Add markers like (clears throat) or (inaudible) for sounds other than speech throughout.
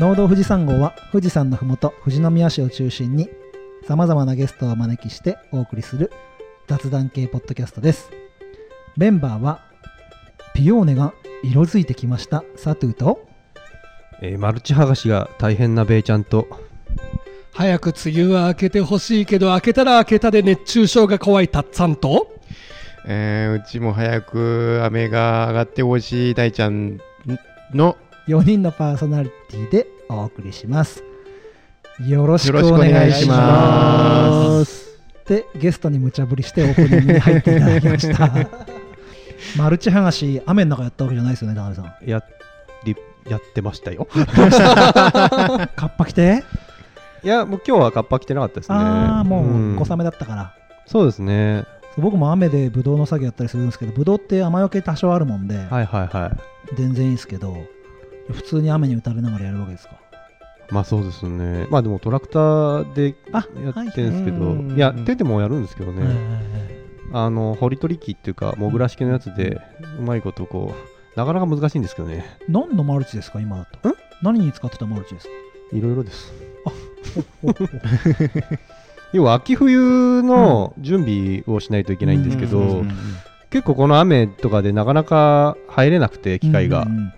農道富士山号は富士山のふもと富士宮市を中心にさまざまなゲストをお招きしてお送りする雑談系ポッドキャストです。メンバーはピオーネが色づいてきました。サトゥーとえーマルチ剥がしが大変なベイちゃんと早く梅雨は明けてほしいけど明けたら明けたで熱中症が怖いたっさんとえーうちも早く雨が上がってほしい大ちゃんの4人のパーソナリティでお送りします。よろしくお願願いしまます。でゲストに無茶ぶりしてオープニングに入っていただきました。(laughs) マルチ剥がし雨の中やったわけじゃないですよね田辺さん。やりやってましたよ。カッパ着て？いやもう今日はカッパ着てなかったですね。ああもんう小雨だったから、そうですね。僕も雨でブドウの作業やったりするんですけどブドウって雨よけ多少あるもんで、はいはいはい。全然いいんですけど普通に雨に打たれながらやるわけですか？まあそうですね。まあでもトラクターであやってるんですけど、はいはい。いや手でもやるんですけどね、はいはいあの掘り取り機っていうかモグラ式のやつでうまいことこうなかなか難しいんですけどね。何のマルチですか今だと？ん？何に使ってたマルチですか？いろいろです。ほほほ要は秋冬の準備をしないといけないんですけど、うんうん結構この雨とかでなかなか入れなくて機械が、うんうん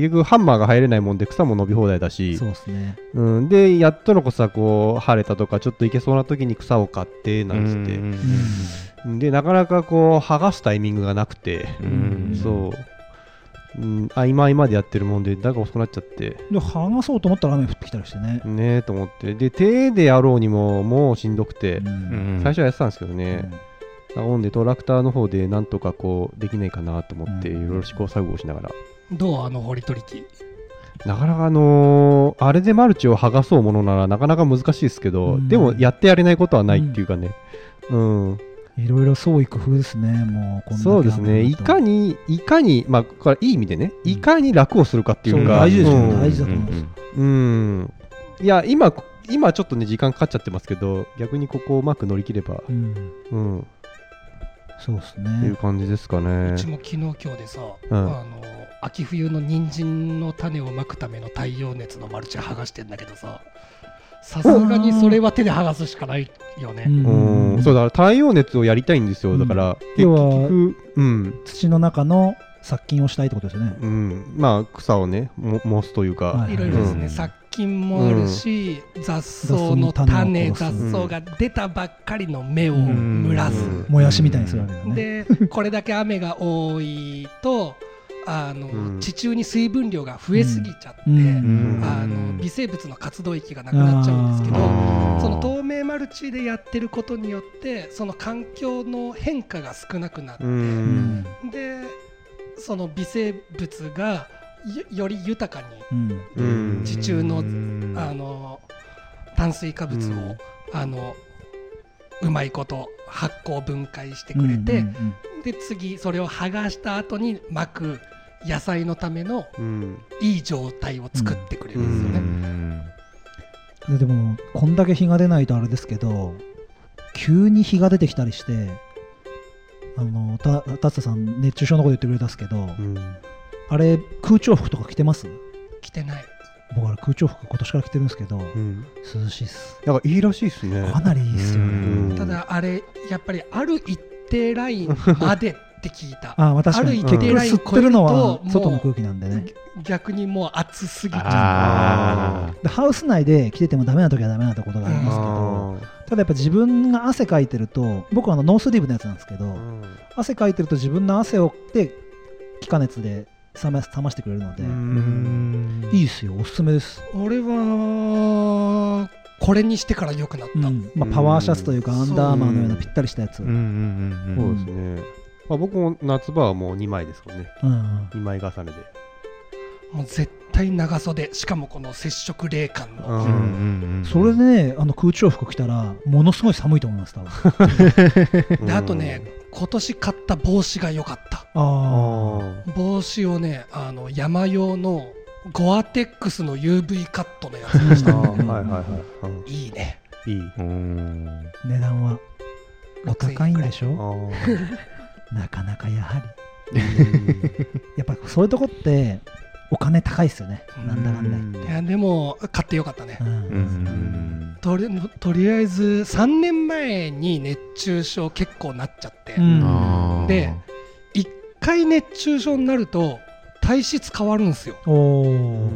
結局ハンマーが入れないもんで草も伸び放題だうんし。そうですね。うん、でやっとのこさこう晴れたとかちょっといけそうな時に草を買ってなんつって、うん。でなかなかこう剥がすタイミングがなくて、うん。そう、うん、合間合間でやってるもんでだが遅くなっちゃって。で剥がそうと思ったら雨降ってきたりしてね、ねえと思って。で手でやろうにももうしんどくて、最初はやってたんですけどうね、ん。なのでトラクターの方でなんとかこうできないかなと思っていうん。ろいろ試行錯誤しながら、どうあの掘り取り機？なかなかあのーあれでマルチを剥がそうものならなかなか難しいですけど、うん。でもやってやれないことはないっていうかね、うん。いろいろ創意工夫ですねもうこんだけそうですね。いかににいかにまあこれいい意味でねうん。いかに楽をするかっていうかそう大事ですようん。大事だと思います。うん。いや今今ちょっとね時間かかっちゃってますけど逆にここをうまく乗り切ればうん。うん、っそうですていうね感じですかね。うちも昨日今日でさ、うん。あの秋冬の人参の種をまくための太陽熱のマルチ剥がしてんだけどささすがにそれは手で剥がすしかないよね、うん。うん。そうだ太陽熱をやりたいんですよ。だから、結要は局うん。土の中の殺菌をしたいってことですよね。うん、まあ草をねも燃すというか、はいいろいろですね、うん。殺菌もあるし、雑草の雑草の種雑草が出たばっかりの芽をん。蒸らす、うん。もやしみたいにするわけだよね。でこれだけ雨が多いとあの、うん。地中に水分量が増えすぎちゃって、うん。うん。あの微生物の活動域がなくなっちゃうんですけどその透明マルチでやってることによってその環境の変化が少なくなって、ううんん。でその微生物がよより豊かに地中のうん。あの炭水化物を、うん。あのうまいこと発酵分解してくれて、で次それを剥がした後に巻く野菜のためのうん。いい状態を作ってくれるんですよね。うん。ででもこんだけ日が出ないとあれですけど急に日が出てきたりしてあのた達田さん熱中症のこと言ってくれたんですけど、うんあれ空調服とか着てます？着てない。僕あれ空調服今年から着てるんですけど、うん。涼しいっす。なんかいいらしいですね。かなりいいっすよね、うん。ただあれやっぱりある一定ラインまでって聞いた。(laughs) あまあ確かに。ある一定ライン吸ってるのは外の空気なんでね。逆にもう暑すぎちゃあでハウス内で着ててもダメな時はダメなことがありますけど、あただやっぱ自分が汗かいてると僕はあのノースリーブのやつなんですけど、ーうん。汗かいてると自分の汗をで気化熱で冷ま冷ましてくれるので、うん。いいですよ。おすすめです、う俺はこれにしてから良くなった、うん。まあ、パワーシャツというかう。んアンダーマーのようなぴったりしたやつ、そうですね、まあ、僕も夏場はもう2枚ですもんね。うん2枚重ねでもう絶対長袖。しかもこの接触冷感の、うん。うんうんうんそれでねあの空調服着たらものすごい寒いと思います多分。であとね今年買った帽子が良かった。帽子をねあの山用のゴアテックスの UV カットのやつ。にしあたーはいはいはい、ね。いい。値段はお高いんでしあょー。(laughs) なかなかやはり。うん。やっぱそういうとこってお金高いですよね。なんだかんだ言って。いやでも買ってよかったね。うん。うん。とりとりあえず3年前に熱中症結構なっちゃって、で1回熱中症になると体質変わるんですよ。おお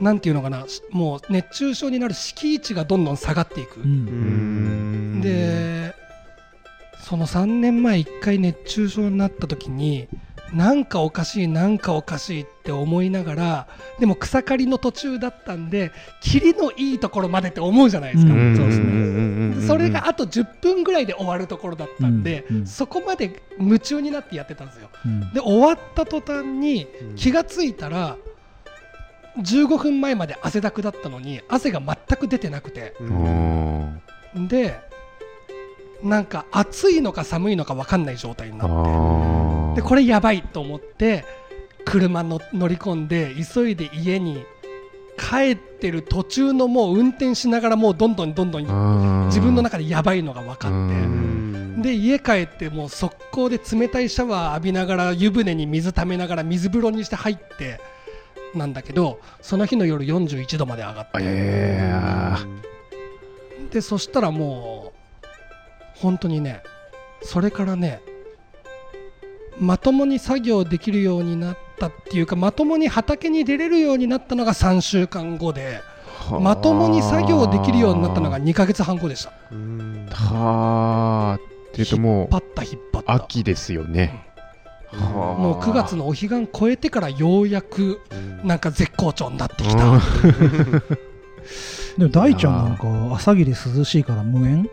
なんていうのかな。しもう熱中症になる敷地がどんどん下がっていく。うん。うん。でその3年前1回熱中症になった時になんかおかしいなんかおかしいって思いながらでも草刈りの途中だったんで霧のいいところまでって思うじゃないですか、うん。そうですね。ねそれがあと10分ぐらいで終わるところだったんで、うん。うんそこまで夢中になってやってたんですよ。うん。で終わった途端に気がついたら15分前まで汗だくだったのに汗が全く出てなくて。うん。でなんか暑いのか寒いのか分かんない状態になって。あでこれやばいと思って車の乗り込んで急いで家に帰ってる途中のもう運転しながらもうどんどんどんどん自分の中でやばいのが分かって。で家帰ってもう速攻で冷たいシャワー浴びながら湯船に水ためながら水風呂にして入ってなんだけどその日の夜41度まで上がって。えでそしたらもう本当にねそれからねまともに作業できるようになったっていうかまともに畑に出れるようになったのが3週間後でまともに作業できるようになったのが2ヶ月半後でした。はあ。っていうともう引っ張った。引っ張った秋ですよね。はあ。もう9月のお彼岸超えてからようやくなんか絶好調になってきうん。た (laughs) でも大ちゃんなんか朝霧涼しいから無縁？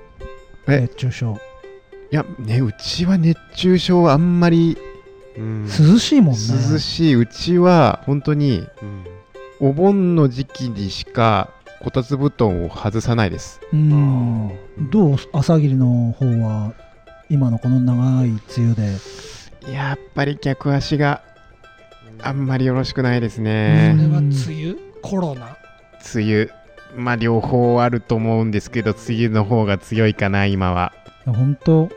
え？熱中症いやねうちは熱中症はあんまり涼しいもんね。涼しい。うちは本当にお盆の時期にしかこたつ布団を外さないです。うん。どう朝霧の方は今のこの長い梅雨で？やっぱり客足があんまりよろしくないですそねれは梅雨？コロナ？梅雨。まあ両方あると思うんですけど梅雨の方が強いかな今は。本当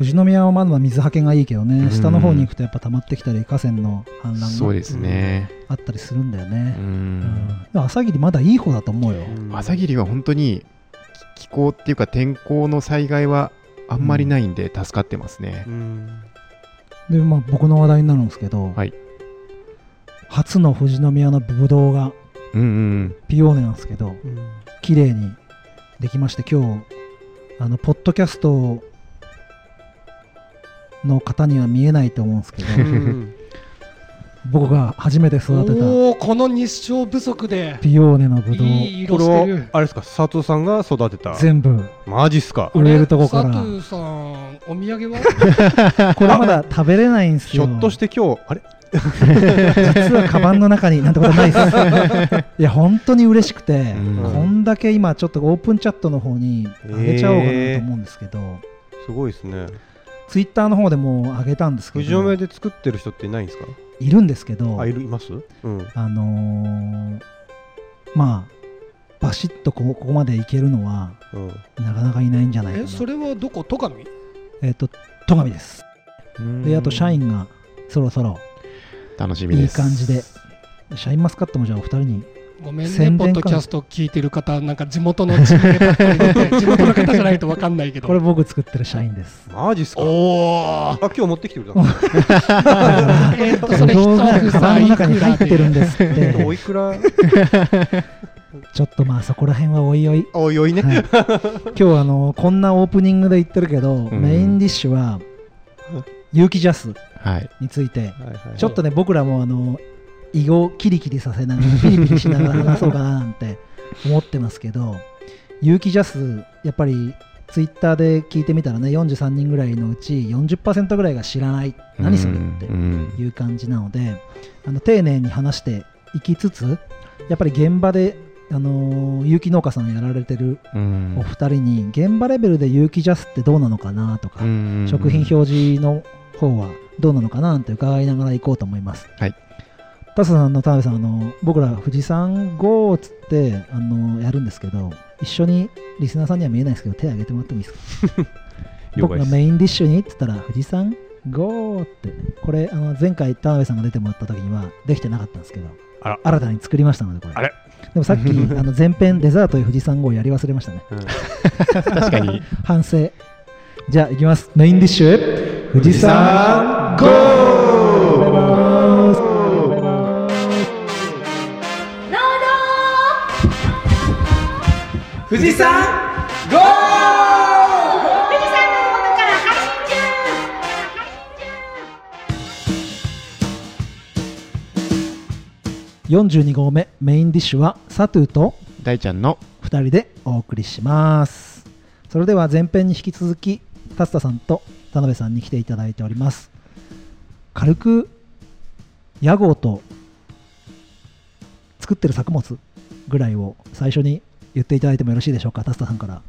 富士宮はまだ水はけがいいけどね、うん。下の方に行くとやっぱ溜まってきたり河川の氾濫そうですね。があったりするんだようね、うん。ん。でも朝霧まだいい方だと思うよ、朝霧は本当に気候っていうか天候の災害はあんまりないんで助かってますね、でまあ僕の話題になるんですけど、はい。初の富士宮のブドウがうんうんピオーネなんですけど綺麗にできまして今日あのポッドキャストの方には見えないと思うんですけど僕が初めて育てたおおこの日照不足で。ピオーネのブドウ。いいこれは色してる。あれですか佐藤さんが育てた？全部。マジっすか？売れるとこから。佐藤さんお土産は？(laughs) これまだ食べれないんですよ。ひょっとして今日あれ？実はカバンの中になんてことないです。(laughs) いや本当に嬉しくて、うん。こんだけ今ちょっとオープンチャットの方に上げちゃおうかなと思うんですけど、すごいですねツイッターの方でもう上げたんですけ富士宮どで作ってる人っていないんですか？いるんですけど。あいるいます？うん。あのーまあバシッとここここまでいけるのはうん。なかなかいないんじゃないかな。えそれはどこ？戸上？えっ、と戸上です。うん。であと社員がそろそろいい楽しみです。感じで。シャインマスカットもじゃあお二人にごめんねポッドキャスト聞いてる方なんか地元の (laughs) 地元の方じゃないと分かんないけど。これ僕作ってる社員です。マジっすか？おおあ今日持ってきてくれたんですかだから (laughs) えっとそれぶどうが一房カバンの中に入ってるんで。ですっておいくら？ちょっとまあそこら辺はおいおい、おいおいね、はい。今日あのこんなオープニングで言ってるけど、ん。メインディッシュは有機ジャスはい。について。はいはい。ちょっとね僕らもあの胃をキリキリさせながらピリピリしながら話そうかななんて思ってますけど有機ジャスやっぱりツイッターで聞いてみたらね43人ぐらいのうち40%ぐらいが知らない何それってうんいう感じなのであの丁寧に話していきつつやっぱり現場で、あのー有機農家さんやられてるうんお二人に現場レベルで有機ジャスってどうなのかなとか、うん食品表示の方はどうなのかななんて伺いながら行こうと思います。はい。さんの田辺さんあの僕ら富士山 GO っつってあのやるんですけど一緒にリスナーさんには見えないですけど手挙げてもらってもいいですか？(laughs) 僕がメインディッシュにって言ったら富士山ゴーってこれあの前回田辺さんが出てもらった時にはできてなかったんですけど新たに作りましたのでこれ。あれ？でもさっき (laughs) あの前編デザートへ富士山号やり忘れましたね。確かに。(laughs) 反省。じゃあいきます。メインディッシュへ富士山ゴ士山ゴー富士山の麓から配信42号目メインディッシュはサトゥーと大ちゃんの2人でお送りします。それでは前編に引き続き達田さんと田辺さんに来ていただいております。軽く屋号と作ってる作物ぐらいを最初に言っていただいてもよろしいでしょうか達田さんから。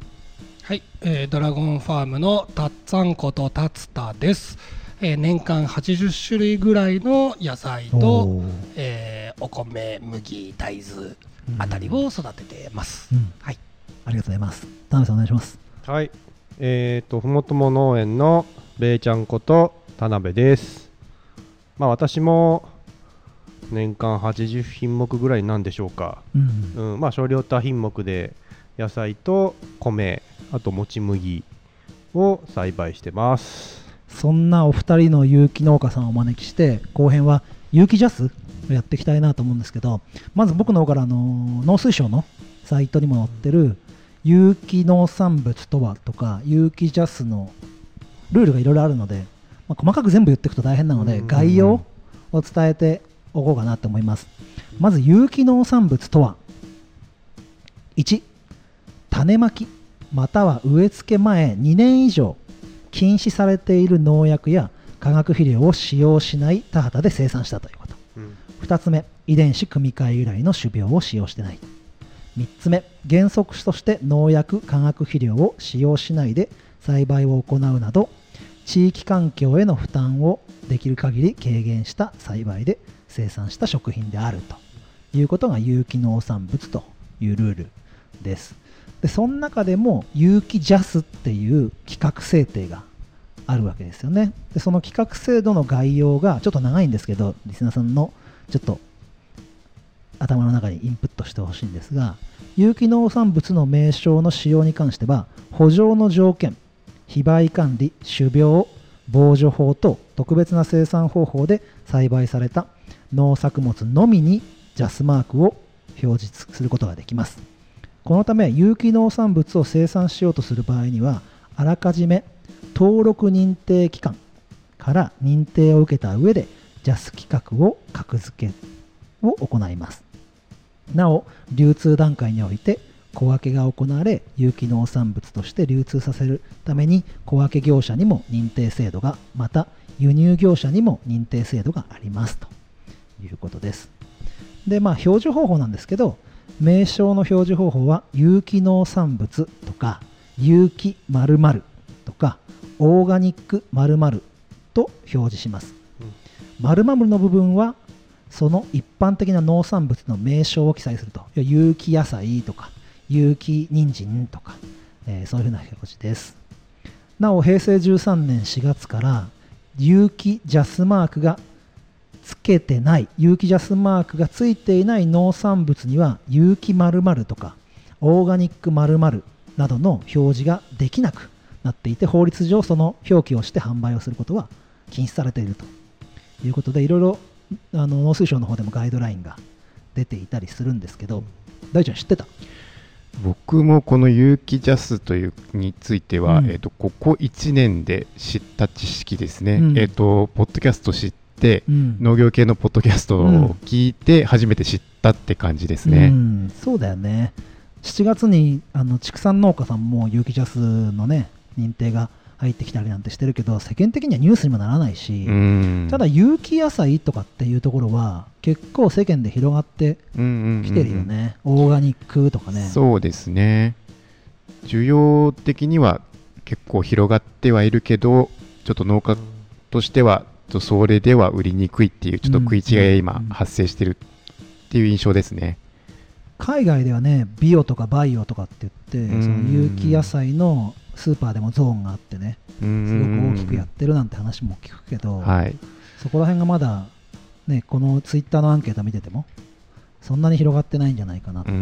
はい、えードラゴンファームのたっつぁんことたつたです、えー年間80種類ぐらいの野菜と、えーお米麦大豆あたりを育ててます、うん。はい。ありがとうございます。田辺さんお願いします。はい。えっ、とふもとも農園のべいちゃんこと田辺です。まあ私も年間80品目ぐらいなんでしょうか。うん。うん、まあ少量多品目で野菜と米あともち麦を栽培してます。そんなお二人の有機農家さんをお招きして後編は有機ジャスをやっていきたいなと思うんですけどまず僕の方からあの農水省のサイトにも載ってる有機農産物とはとか有機ジャスのルールがいろいろあるので、まあ、細かく全部言っていくと大変なのでうん。概要を伝えておこうかなと思います。まず有機農産物とは？1種まきまたは植え付け前2年以上禁止されている農薬や化学肥料を使用しない田畑で生産したということ。うん。2つ目遺伝子組み換え由来の種苗を使用してない。3つ目原則として農薬化学肥料を使用しないで栽培を行うなど地域環境への負担をできる限り軽減した栽培で生産した食品であるということが有機農産物というルールです。でその中でも有機ジャスっていう企画制定があるわけですよね。でその企画制度の概要がちょっと長いんですけどリスナーさんのちょっと頭の中にインプットしてほしいんですが有機農産物の名称の使用に関しては補助の条件非売管理種苗防除法と特別な生産方法で栽培された農作物のみにジャスマークを表示することができます。このため有機農産物を生産しようとする場合にはあらかじめ登録認定機関から認定を受けた上で JAS 規格を格付けを行います。なお流通段階において小分けが行われ有機農産物として流通させるために小分け業者にも認定制度がまた輸入業者にも認定制度がありますと。いうことです。でまあ表示方法なんですけど名称の表示方法は有機農産物とか有機〇〇とかオーガニック〇〇と表示します。〇〇の部分はその一般的な農産物の名称を記載すると。有機野菜とか有機人参とか、えーそういうふうな表示です。なお平成13年4月から有機ジャスマークがつけてない有機ジャスマークがついていない農産物には有機〇〇とかオーガニック〇〇などの表示ができなくなっていて法律上その表記をして販売をすることは禁止されていると。いうことでいろいろあの農水省の方でもガイドラインが出ていたりするんですけど大ちゃん知ってた？僕もこの有機ジャスというについては、うん。えっとここ1年で知った知識ですね、うん。えっとポッドキャスト知って、うん。農業系のポッドキャストを聞いて初めて知ったって感じですね、うん、そうだよね。7月にあの畜産農家さんも有機ジャスのね認定が入ってきたりなんてしてるけど世間的にはニュースにもならないし、うん。ただ有機野菜とかっていうところは結構世間で広がってうんうんうんうん。きてるよね、オーガニックとかね。そうですね。需要的には結構広がってはいるけどちょっと農家としてはとそれでは売りにくいっていうちょっと食い違いが今うん。発生してるっていう印象ですね。海外ではねビオとかバイオとかって言ってうん。その有機野菜のスーパーでもゾーンがあってねすすごく大きくやってるなんて話も聞くけど、はい。そこら辺がまだ、ね、このツイッターのアンケート見ててもそんなに広がってないんじゃないかなって、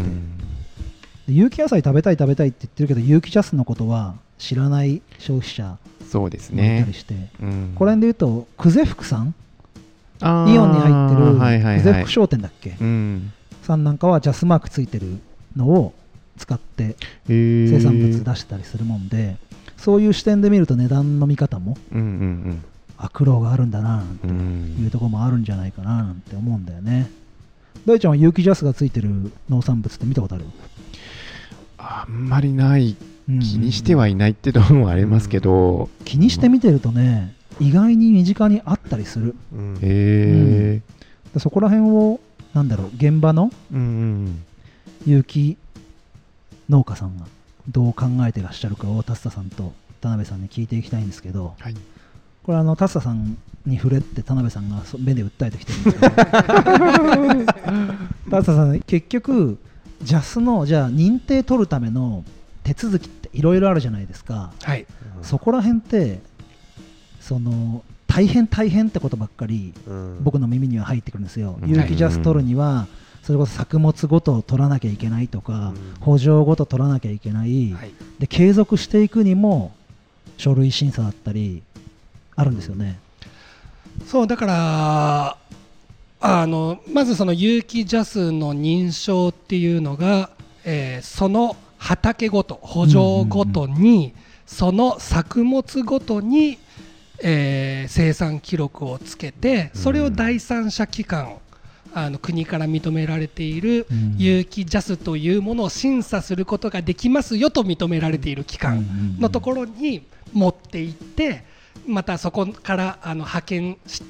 有機野菜食べたい食べたいって言ってるけど有機ジャスのことは知らない消費者そうですねたり。して、うんこれで言うと久世福さん？イオンに入ってるはいはいはい久世福。商店だっけ、うん。さんなんかはジャスマークついてるのを使って生生産物出したりするもんで、そういう視点で見ると値段の見方もうんうんあ苦労があるんだなないうところもあるんじゃないかななんて思うんだよね大ちゃんは有機ジャスがついてる農産物って見たことある、あんまりない。うん。気にしてはいないってところもありますけど。気にして見てるとね意外に身近にあったりする。うん。へえ。でそこら辺をなんだろう現場のうんうん有機農家さんがどう考えてらっしゃるかを達田さんと田辺さんに聞いていきたいんですけど。はい。これあの達田さんに触れって田辺さんがそ目で訴えてきてるんですけど達田さん結局ジャスのじゃあ認定取るための手続きいろいろあるじゃないですか。はい。そこら辺ってその大変大変ってことばっかりうん。僕の耳には入ってくるんですよ、うん。有機ジャス取るにはそれこそ作物ごと取らなきゃいけないとか、うん。補助ごと取らなきゃいけない、はい。で継続していくにも書類審査だったりあるんですよね。そうだからあのまずその有機ジャスの認証っていうのが、えーその畑ごと補助ごとに、その作物ごとに、えー生産記録をつけてそれを第三者機関あの国から認められているうん。有機ジャスというものを審査することができますよと認められている機関のところに持って行ってまたそこからあの派遣し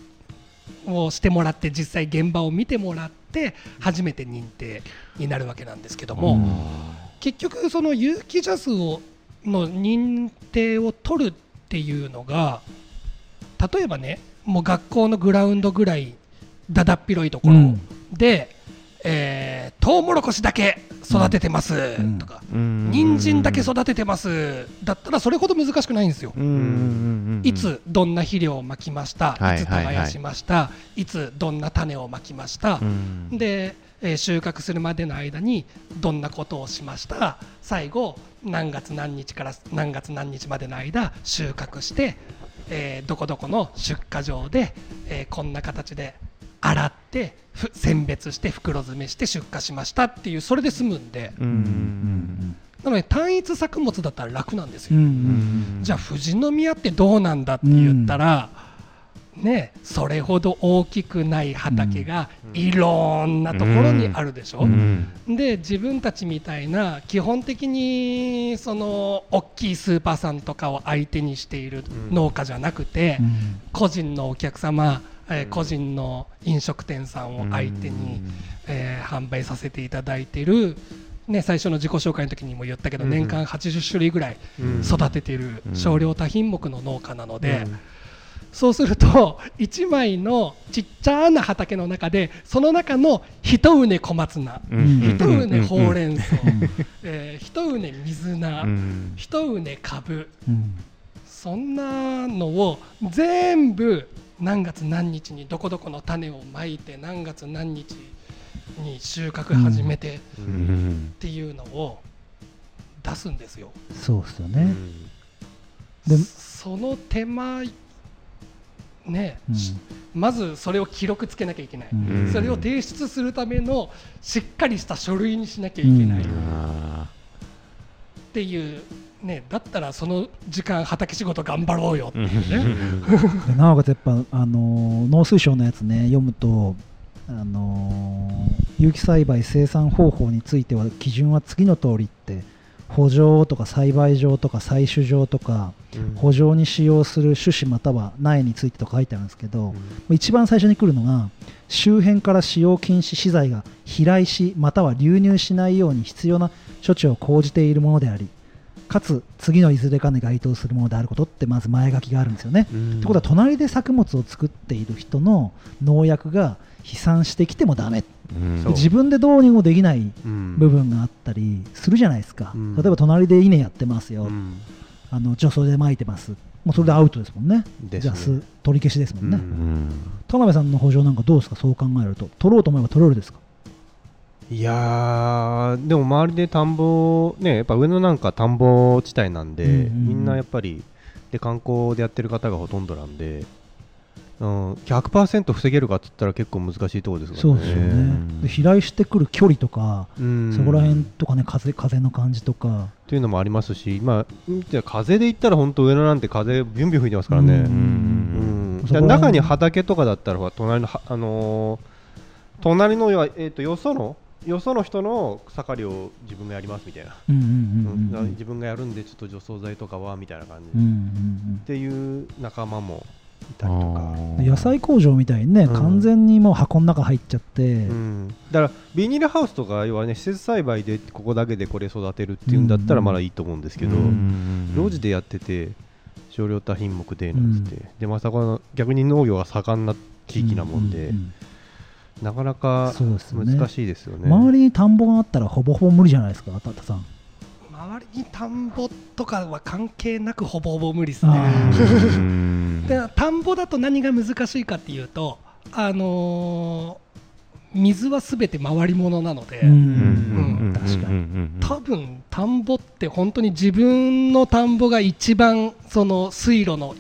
をしてもらって実際現場を見てもらって初めて認定になるわけなんですけども、結局その有機ジャスをの認定を取るっていうのが例えばねもう学校のグラウンドぐらいだだっ広いところうん。で、えー、トウモロコシだけ育ててますうん。とか、うん。人参だけ育ててます。だったらそれほど難しくないんですよ。いつどんな肥料をまきました、はいいつ耕しました、いつどんな種をまきました、うん。で、えー収穫するまでの間にどんなことをしました？最後何月何日から何月何日までの間収穫して、えーどこどこの出荷場で、えーこんな形で洗ってふ選別して袋詰めして出荷しましたっていうそれで済むんで。なので単一作物だったら楽なんですよ。うん。ううん。ん。じゃあ富士宮ってどうなんだって言ったら、ね、それほど大きくない畑がいろんなところにあるでしょ、うん。で自分たちみたいな基本的にその大きいスーパーさんとかを相手にしている農家じゃなくて、うん。個人のお客様、えー個人の飲食店さんを相手に、えー販売させていただいている、ね、最初の自己紹介の時にも言ったけど、うん。年間80種類ぐらいうん。育てているうん。少量多品目の農家なので、うんそうすると1枚のちっちゃな畑の中でその中の一畝小松菜うん一畝ほうれん。ん草、えー一畝水菜、うん。一畝かぶうんそんなのを全部何月何日にどこどこの種をまいて何月何日に収穫始めてっううんん。ていうのを出すんですよ。そうですよね。うんでその手間ね、うん。しまずそれを記録つけなきゃいけない、うん。それを提出するためのしっかりした書類にしなきゃいけない。っうん。あていう、ね、だったらその時間畑仕事頑張ろうよ。っていうーね。でなおかつやっぱ、あのー農水省のやつね読むと、あのー有機栽培生産方法については基準は次の通りって補助とか栽培場とか採取場とかうん。補助に使用する種子または苗についてと書いてあるんですけど、一番最初に来るのが周辺から使用禁止資材が飛来しまたは流入しないように必要な処置を講じているものでありかつ次のいずれかに該当するものであることってまず前書きがあるんですよね。うん。ってことは隣で作物を作っている人の農薬が飛散してきてもダメうんそう自分でどうにもできないうん。部分があったりするじゃないですか、うん。例えば隣で稲やってますよ、うん。あの除草で撒いてます。もうそれでアウトですもんね。取り消しですもんね、田辺さんの補助なんかどうですか？そう考えると。取ろうと思えば取れるですか？いやーでも周りで田んぼねやっぱ上野なんか田んぼ地帯なんで、みんなやっぱりで観光でやってる方がほとんどなんで、うん、100%防げるかっつったら結構難しいところですからね。そうですよね。うん。で飛来してくる距離とか、うん。そこら辺とかね風風の感じとか。っていうのもありますし、まあ、うんじゃあ風で言ったら本当上野なんて風ビュンビュン吹いてますからね、うん。うん。中に畑とかだったら隣のはあのー隣のよ,、えー、とよそのよその人の草刈りを自分がやりますみたいな、うんうんうんうんうん。うん。自分がやるんでちょっと除草剤とかはみたいな感じ、うんうっん。ていう仲間もいたりとか、うん野菜工場みたいにね、うん。完全にもう箱の中入っちゃって、うん、だからビニールハウスとか要はね施設栽培でここだけでこれ育てるっていうんだったらまだいいと思うんですけど、うん。路地でやってて少量多品目でなんつって、でまさかの逆に農業が盛んな地域なもんで、なかなか難しいですよね。周りに田んぼがあったらほぼほぼ無理じゃないですかたったさん周りに田んぼとかは関係なくほぼほぼ無理ですあね。うん (laughs) で田んぼだと何が難しいかっていうと、あのー水はすべて回り物なので、うん。うん。確かに。多分田んぼって本当に自分の田んぼが一番その水路の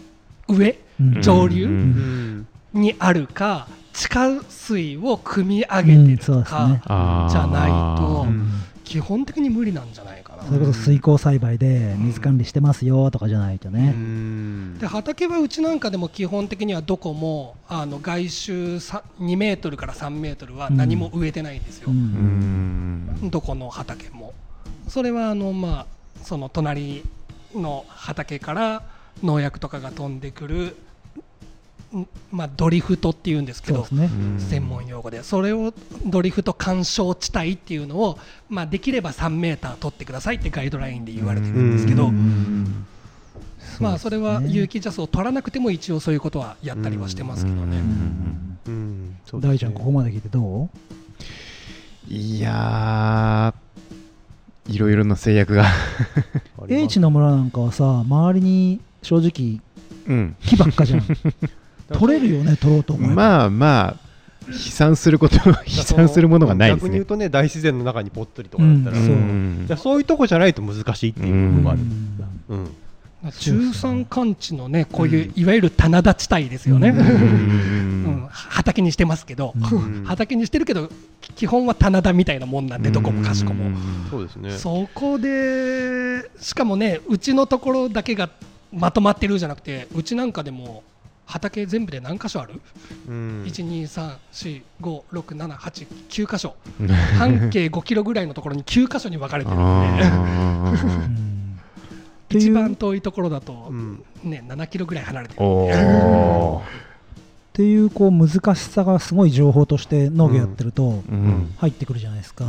上うん。上流うん。にあるか地下水を汲み上げてるか、じゃないとうん基本的に無理なんじゃないかな。それこそ水耕栽培で水管理してますよとかじゃないとうね、ん。で畑はうちなんかでも基本的にはどこもあの外周さ2メートルから3メートルは何も植えてないんですよ、うん。うん。どこの畑も。それはあの、まあ、その隣の畑から農薬とかが飛んでくる、んまあ、ドリフトっていうんですけどね、専門用語で。それをドリフト干渉地帯っていうのを、まあ、できれば3メーター取ってくださいってガイドラインで言われてるんですけど、うん。まあ、それは有機ジャスを取らなくても一応そういうことはやったりはしてますけどね。大ちゃんここまで聞いてどう？いやーいろいろな制約が。あります H の村なんかはさ周りに正直うん。木ばっかじゃん (laughs) 取れるよね取ろうと思えば、まあまあ飛散すること飛散 (laughs) するものがないですね。逆に言うとね大自然の中にぽっつりとかだったら、うん。そう。そういうとこじゃないと難しいっていうのがある、うん。中山間地のねこういういわゆる棚田地帯ですよね、うん。う (laughs) うん。ん畑にしてますけど、うん。畑にしてるけどき基本は棚田みたいなもんなんでどこもかしこも、そうですね。そこでしかもねうちのところだけがまとまってるじゃなくてうちなんかでも畑全部で何箇所ある、うん。1 2 3 4 5 6 7 8 9箇所。(laughs) 半径5キロぐらいのところに9箇所に分かれてるんで。一番遠いところだと、うんね、7キロぐらい離れてーる (laughs) っていうこう難しさがすごい情報として農業やってるとうん。入ってくるじゃないですか、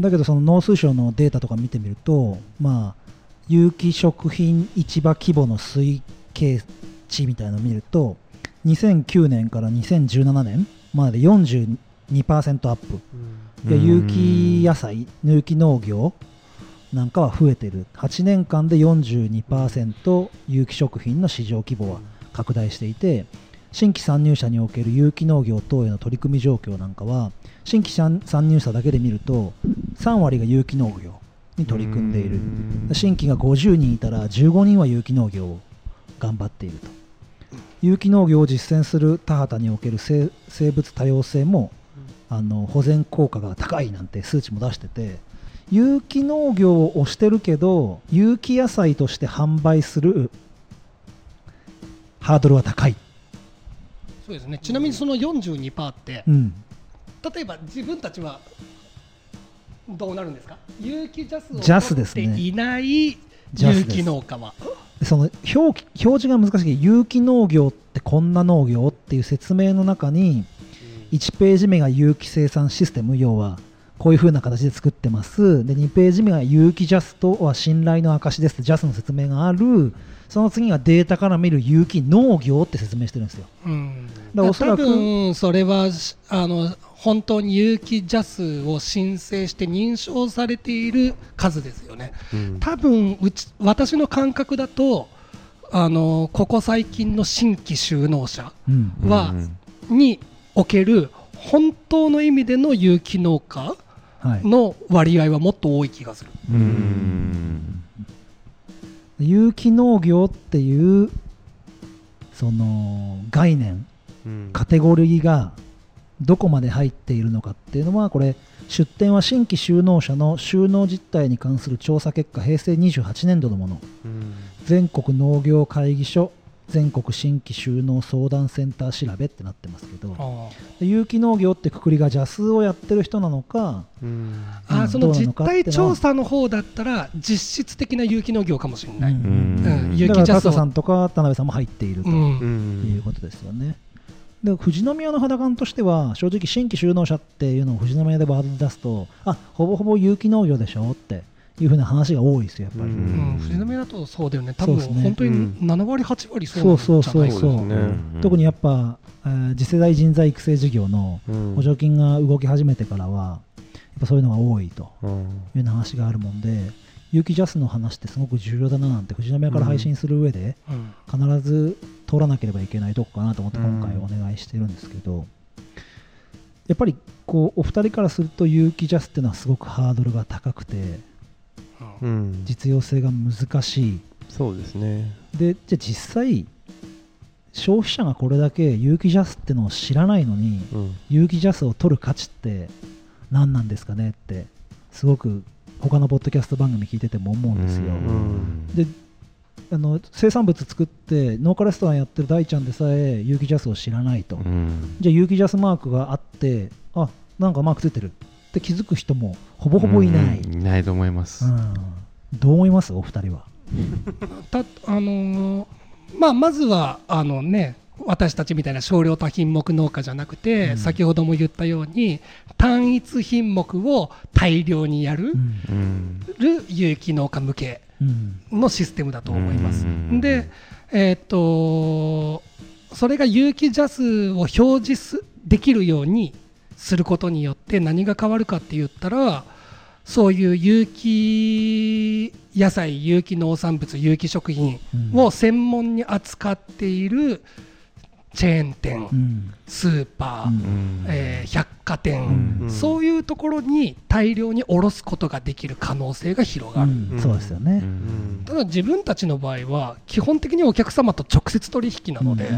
だけどその農水省のデータとか見てみるとまあ有機食品市場規模の推計値みたいなのを見ると2009年から2017年まで42%アップ。うん。有機野菜有機農業なんかは増えてる。8年間で42%有機食品の市場規模は拡大していて新規参入者における有機農業等への取り組み状況なんかは新規参参入者だけで見ると3割が有機農業に取り組んでいる。新規が50人いたら15人は有機農業を頑張っていると有機農業を実践する田畑における生生物多様性もあの保全効果が高いなんて数値も出してて有機農業を推してるけど有機野菜として販売するハードルは高い、そうですね。ちなみにその42%ってうん、例えば自分たちはどうなるんですか？有機ジャスをジャスですね。取っていない有機農家は。その表記表示が難しい。有機農業ってこんな農業っていう説明の中に1ページ目が有機生産システム。要はこういう風な形で作ってます。で2ページ目が有機ジャスとは信頼の証です。ってジャスの説明がある。その次がデータから見る有機農業って説明してるんですよ。うん。だからおそらく多分それはしあの本当に有機ジャスを申請して認証されている数ですよね。うん。多分うち私の感覚だとあのここ最近の新規就農者うん。は、における本当の意味での有機農家はい、の割合はもっと多い気がする。うんうん。有機農業っていうその概念うん。カテゴリーがどこまで入っているのかっていうのはこれ出典は新規就農者の就農実態に関する調査結果平成28年度のもの。うん。全国農業会議所全国新規就農相談センター調べってなってますけどあ有機農業ってくくりがジャスをやってる人なのかうん。うんあその実態調査の方だったら実質的な有機農業かもしれない。うん。うん。有機ジャスをタサさんとか田辺さんも入っているということですよね。で富士宮の肌感としては正直新規就農者っていうのを富士宮でワードで出すとあほぼほぼ有機農業でしょっていうふうな話が多いですよやっぱり。ううん。ん、富士宮だとそうだよね、多分本当にうん。7割、8割そうそうそうそうなんじゃないかそうそうですね。特にやっぱ、えー次世代人材育成事業のうん。補助金が動き始めてからはやっぱそういうのが多いとうん。いうような話があるもんで有機ジャスの話ってすごく重要だななんて富士宮から配信する上でうん。必ず通らなければいけないとこかなと思ってうん今回お願いしてるんですけど、やっぱりこうお二人からすると有機ジャスっていうのはすごくハードルが高くて実用性が難しい。そうですね。でじゃあ実際消費者がこれだけ有機ジャスってのを知らないのにうん。有機ジャスを取る価値って何なんですかねってすごく他のポッドキャスト番組聞いてても思うんですよ。ん。であの生産物作って農家レストランやってる大ちゃんでさえ有機ジャスを知らないと、うん。じゃあ有機ジャスマークがあってあなんかマークついてるって気づく人もほぼほぼいない、うん。いないと思います。うん。どう思います？お二人は。(laughs) たあのーまあ、まずはあの、ね、私たちみたいな少量多品目農家じゃなくて、うん。先ほども言ったように単一品目を大量にやるうん。うんる有機農家向けうん。のシステムだと思います。うん。で、えーっとそれが有機ジャスを表示すできるようにすることによって何が変わるかって言ったらそういう有機野菜有機農産物有機食品を専門に扱っているチェーン店、うん。スーパー、えー百貨店、うん。そういうところに大量に卸すことができる可能性が広がる。うん。そうですよね。うん。ただ自分たちの場合は基本的にお客様と直接取引なので、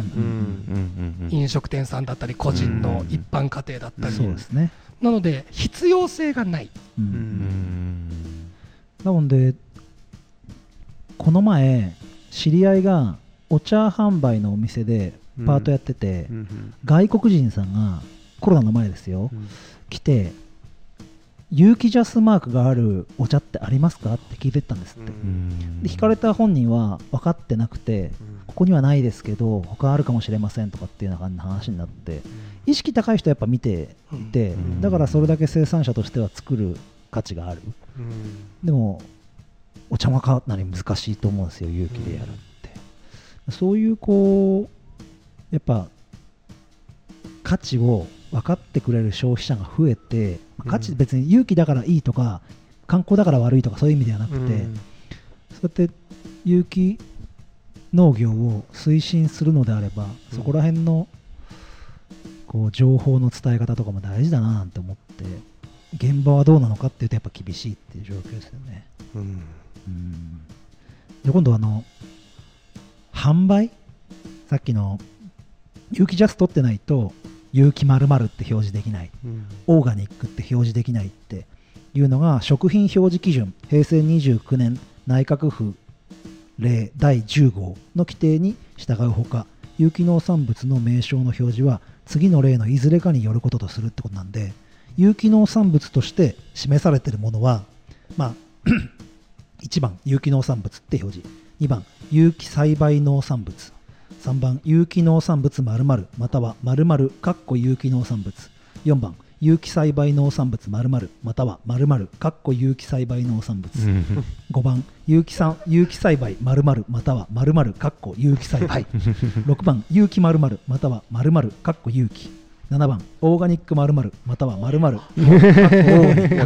飲食店さんだったり個人の一般家庭だったり、そうですね。なので必要性がない、なのでこの前知り合いがお茶販売のお店でパートやってて、うん外国人さんがコロナの前ですようん。来て有機ジャスマークがあるお茶ってありますかって聞いてったんですって、うん。で聞かれた本人は分かってなくてここにはないですけど他あるかもしれませんとかっていうような話になって意識高い人はやっぱ見ていて、うん。だからそれだけ生産者としては作る価値がある。うん。でもお茶はかなり難しいと思うんですよ勇気でやるって、そういうこうやっぱ価値を分かってくれる消費者が増えてまあ価値うん別に勇気だからいいとか観光だから悪いとかそういう意味ではなくて、うん。そうやって有機農業を推進するのであれば、うんそこら辺のこう情報の伝え方とかも大事だななんて思って現場はどうなのかっていうとやっぱ厳しいっていう状況ですよね。うん。うん。で今度あの販売？さっきの有機ジャス取ってないと有機〇〇って表示できない。うん。オーガニックって表示できないっていうのが食品表示基準平成29年内閣府令第10号の規定に従うほか有機農産物の名称の表示は次の例のいずれかによることとするってことなんで有機農産物として示されているものはまあ (clears throat) 1番有機農産物って表示。2番有機栽培農産物3番有機農産物〇〇または〇〇かっこ有機農産物。4番有機栽培農産物〇〇または〇〇かっこ有機栽培農産物。うん。5番有機産有機栽培〇〇または〇〇かっこ有機栽培。6番有機〇〇または〇〇かっこ有機7番オーガニック〇〇または〇〇。(laughs)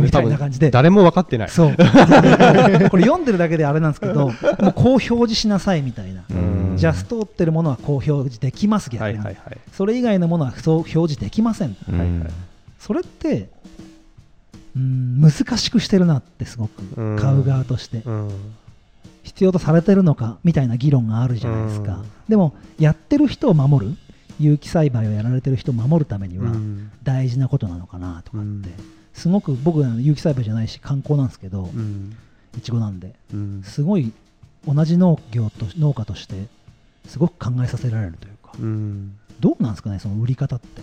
みたいな感じで。誰も分かってない。そう。(laughs) これ読んでるだけであれなんですけどもうこう表示しなさいみたいな。うん。ジャス通ってるものはこう表示できます逆に、はいはいはい。それ以外のものはそう表示できませんうん。はいはい。それってうん難しくしてるなってすごくうん。買う側として。うん。必要とされてるのかみたいな議論があるじゃないですか、うん。でもやってる人を守る有機栽培をやられてる人を守るためにはうん。大事なことなのかなとかって、うん。すごく僕は有機栽培じゃないし観光なんですけどうん。いちごなんでうん。すごい同じ農業と農家としてすごく考えさせられるというかうん。どうなんですかねその売り方って。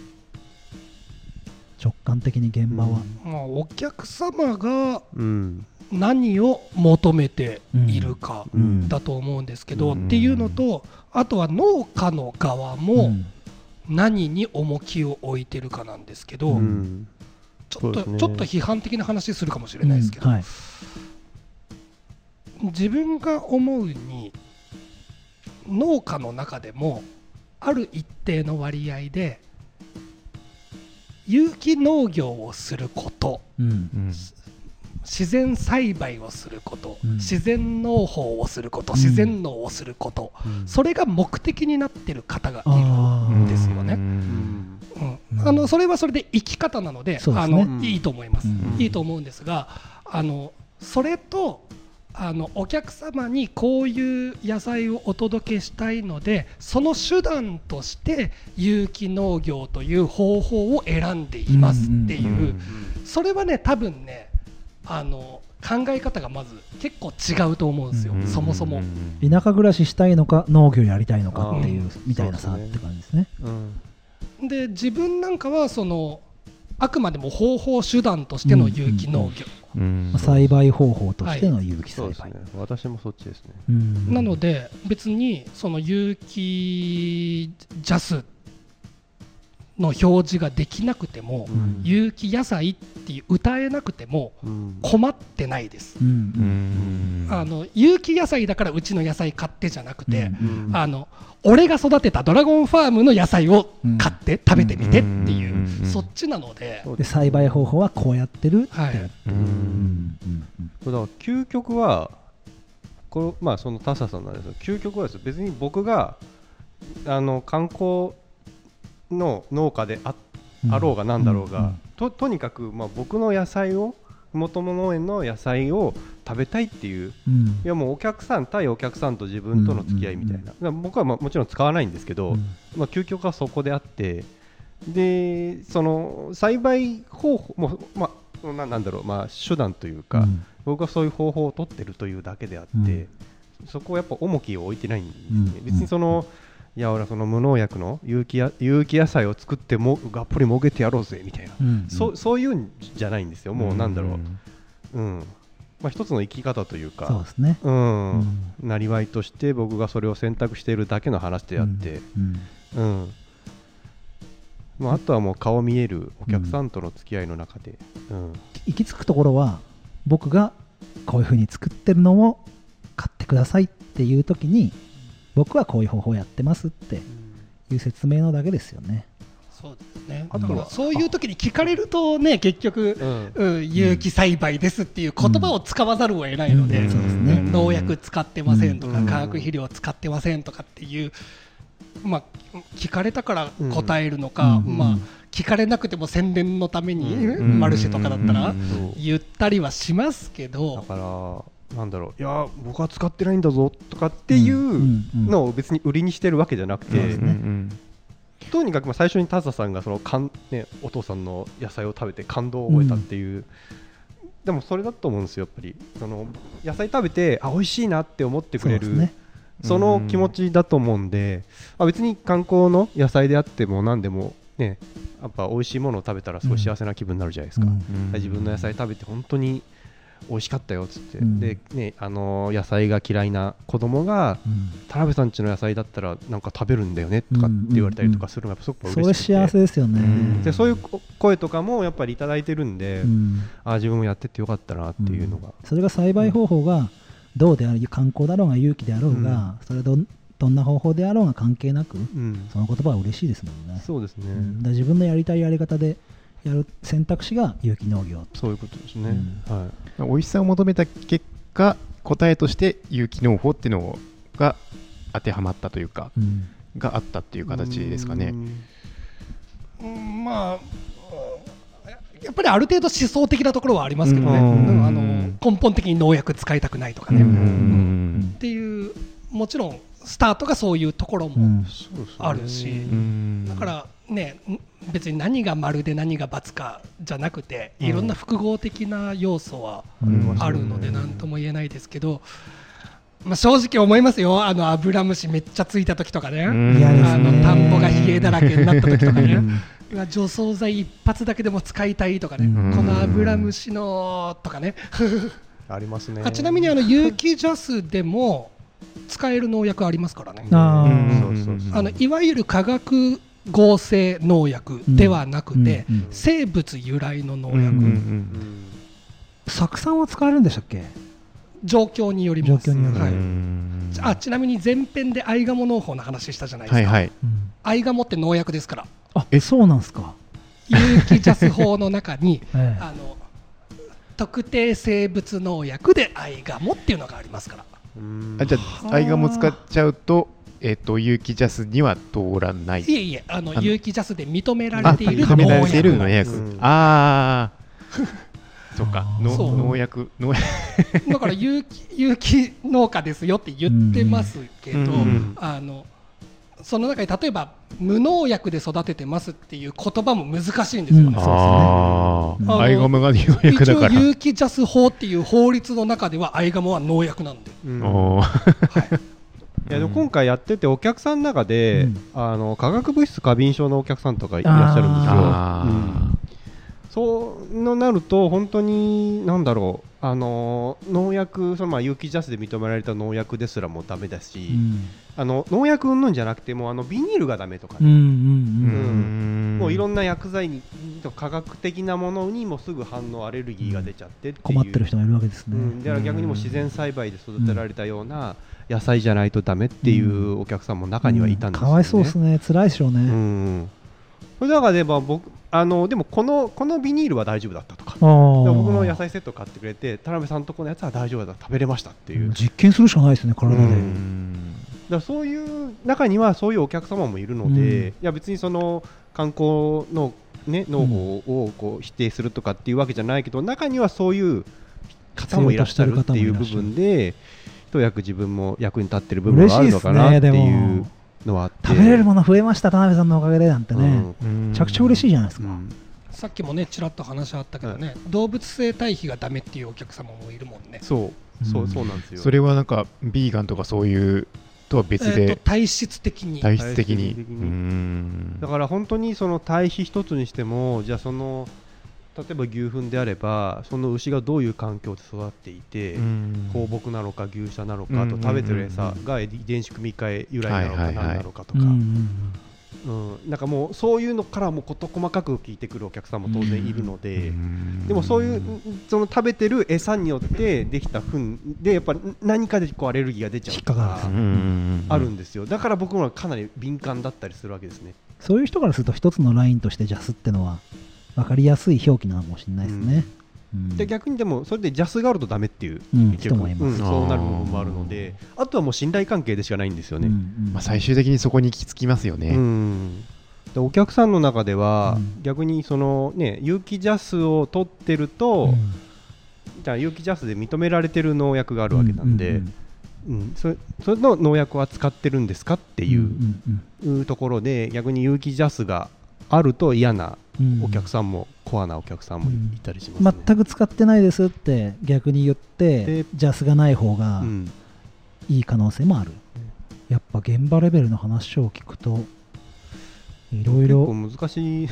直感的に現場は、まあ、お客様がうん。何を求めているかうん。だと思うんですけど、うん。っていうのとあとは農家の側うもん何に重きを置いてるかなんですけど、ううん。ちょっと、ね。ちょっと批判的な話するかもしれないですけど、うん。はい。自分が思うに農家の中でもある一定の割合で有機農業をすることうん。うん自然栽培をすること、うん。自然農法をすることうん。自然農をすること、それが目的になってる方がいるんですよね。うん。うん。うん。あのそれはそれで生き方なのでね。のいいと思います、うん。いいと思うんですがあのそれとあのお客様にこういう野菜をお届けしたいのでその手段として有機農業という方法を選んでいますっていう、うんうん。それはね多分ねあの考え方がまず結構違うと思うんですよ、うん。そもそも。田舎暮らししたいのか農業やりたいのかっていうあみたいな差そうですね。って感じですね。うん。で自分なんかはそのあくまでも方法手段としての有機農業、うん。まあ栽培方法としての有機栽培。そうですね。私もそっちですね。うん。なので別にその有機ジャスの表示ができなくても、うん。有機野菜っていう歌えなくてもうん。困ってないです、あの有機野菜だからうちの野菜買ってじゃなくて、うん。あの俺が育てたドラゴンファームの野菜を買って食べてみてっていう、うん。そっちなので、栽培方法はこうやってるって。はい。だから究極はこれまあそのタサさん。なん。ですけど究極はです別に僕があの観光の農家であうんあろうがなんだろうが、うんととにかくまあ僕の野菜を元々農園の野菜を食べたいっていううん。いやもうお客さん対お客さんと自分との付き合いみたいな、僕はまあもちろん使わないんですけど、うん。まあ、究極はそこであってでその栽培方法も、まあ、ななんだろう、まあ、手段というか、うん。僕はそういう方法を取ってるというだけであって、うん。そこはやっぱ重きを置いてないんですね、うん。別にその、いや俺はその無農薬の有機や有機野菜を作ってもがっぽりもげてやろうぜみたいな、うん。そそういうんじゃないんですよもうなんだろう、うん。まあ、一つの生き方というかそうですね。うん。うん。なりわいとして僕がそれを選択しているだけの話であって、うん。うん。まあ、あとはもう顔見えるお客さんとの付き合いの中で、うん。行き着くところは僕がこういうふうに作ってるのを買ってくださいっていう時に僕はこういう方法やってますっていう説明のだけですよね。そうですね。あとはだからそういう時に聞かれるとね結局、うん。うん、有機栽培ですっていう言葉を使わざるを得ないので、うん。そうですね。うん。農薬使ってませんとか、うん。化学肥料使ってませんとかっていう、まあ、聞かれたから答えるのか、うん。まあ、聞かれなくても宣伝のために、うん。マルシェとかだったら言ったりはしますけだど、からなんだろういや僕は使ってないんだぞとかっていうのを別に売りにしてるわけじゃなくて、とにかくまあ最初にタザさんがそのかん、ね、お父さんの野菜を食べて感動を覚えたっていう、でもそれだと思うんですよやっぱり。その野菜食べてあ美味しいなって思ってくれるそね。その気持ちだと思うんで、あ別に観光の野菜であっても何でもねやっぱ美味しいものを食べたらすごい幸せな気分になるじゃないですか、うん。自分の野菜食べて本当に美味しかったよっつって、うん。でねあの野菜が嫌いな子供がうん。田辺さん家の野菜だったらなんか食べるんだよねとかって言われたりとかするのがやっぱすごく嬉しくて。幸せですよね。うん。でそういう声とかもやっぱりいただいてるんで、うん。あ自分もやってってよかったなっていうのが、それが栽培方法がどうである観光だろうが有機であろうが、それどどんな方法であろうが関係なくうん。その言葉は嬉しいですもんね。そうですね、自分のやりたいやり方でやる選択肢が有機農業。そういうことですね、うはい。美味しさを求めた結果答えとして有機農法っていうのが当てはまったというかうん。があったっていう形ですかね。うん。うんまあやっぱりある程度思想的なところはありますけどね、あの根本的に農薬使いたくないとかね、うん。うんっていうもちろんスタートがそういうところもうんそうですね。あるし、うん。だからねん別に何が丸で何が×かじゃなくてうん。いろんな複合的な要素はうん。あるので何とも言えないですけど、まあ、正直思いますよ。あのアブラムシめっちゃついた時とかね、あの田んぼが冷えだらけになった時とかね。除草剤一発だけでも使いたいとかね、うん。このアブラムシのとかね。(laughs) ありますね。あちなみにあの有機ジャスでも使える農薬ありますからね。あのいわゆる化学合成農薬ではなくて、うんうん生物由来の農薬、うんうんうん酢酸は使えるんでしたっけ？状況によります。状況によるはい。うん。あちなみに前編でアイガモ農法の話したじゃないですか、はいはい。うんアイガモって農薬ですから。あそうなんですか？有機ジャス法の中に (laughs) ええ。あの特定生物農薬でアイガモっていうのがありますから。うん。あじゃあアイガモ使っちゃうとえっと有機ジャスには通らない。いえいえあのあの有機ジャスで認めらあれている農認められている薬。農薬、うん。あ (laughs) あそうか。農薬農薬。(laughs) だから有機有機農家ですよって言ってますけど、うんあのその中に例えば無農薬で育ててますっていう言葉も難しいんですよ。ね。うん。あうんあアイガモが農薬一応だから。有機ジャス法っていう法律の中ではアイガモは農薬なんで、うん。おーいやでも今回やっててお客さんの中で、うん。あの化学物質過敏症のお客さんとかいらっしゃるんですよ。あうん。そうのなると本当になんだろう。あの農薬そのまあ有機ジャスで認められた農薬ですらもダメだし、うん。あの農薬云々じゃなくてもあのビニールがダメとかね、うんうんーうん。もういろんんな薬剤に科学的なものにもすぐ反応アレルギーが出ちゃってって困ってる人がいるわけですね、う。ん、だから逆にもう自然栽培で育てられたような野菜じゃないとダメっていうお客さんも中にはいたんですよね。かわいそうですね。辛いでしょうね、うん。それだからでも僕あのでもこのこのビニールは大丈夫だったとか。僕の野菜セット買ってくれて田辺さんとこのやつは大丈夫だ食べれましたっていう、実験するしかないですね体で、うん。らそういう中にはそういうお客様もいるので、うん。いや別にその観光の、ね、農法をこう否定するとかっていうわけじゃないけど中にはそういう方もいらっしゃるっていう部分で一役自分も役に立ってる部分があるのかなっていうのはあって。食べれるもの増えました田辺さんのおかげでなんてね、うん。めちゃくちゃ嬉しいじゃないですか、うん。さっきもねちらっと話あったけどね、動物性堆肥がダメっていうお客様もいるもんね。そう。そううん。そうなんですよ。それはなんかビーガンとかそういうとは別えー体質的に。体質的に。体質的に。うん。だから本当にその堆肥一つにしてもじゃあその例えば牛糞であればその牛がどういう環境で育っていて、うん。放牧なのか牛舎なのか、うんあと食べてる餌が遺伝子組み換え由来なのか何なのかとか、うんなんかもうそういうのからも事細かく聞いてくるお客さんも当然いるので、うんでもそういうその食べてる餌によってできた糞でやっぱ何かでこうアレルギーが出ちゃうとかあるんですよ。だから僕もかなり敏感だったりするわけですね。そういう人からすると一つのラインとしてジャスってのは分かりやすい表記なのかもしれないですね、うん。で逆にでもそれでジャスがあるとダメっていう、うん。人もいます。うんそうなる部分もあるので。あとはもう信頼関係でしかないんですよね。うんうんまあ、最終的にそこに行き着きますようね。ん。でお客さんの中では、うん。逆にそのね有機ジャスを取ってると、うん。じゃあ有機ジャスで認められてる農薬があるわけなんで、うんうんそれそれの農薬は使ってるんですかっていう,、んうんところで逆に有機ジャスがあると嫌なうん。お客さんも、コアなお客さんもいたりしますね。全く使ってないですって逆に言ってでジャスがない方がうん。いい可能性もある、やっぱ現場レベルの話を聞くといろい結構ろ難しい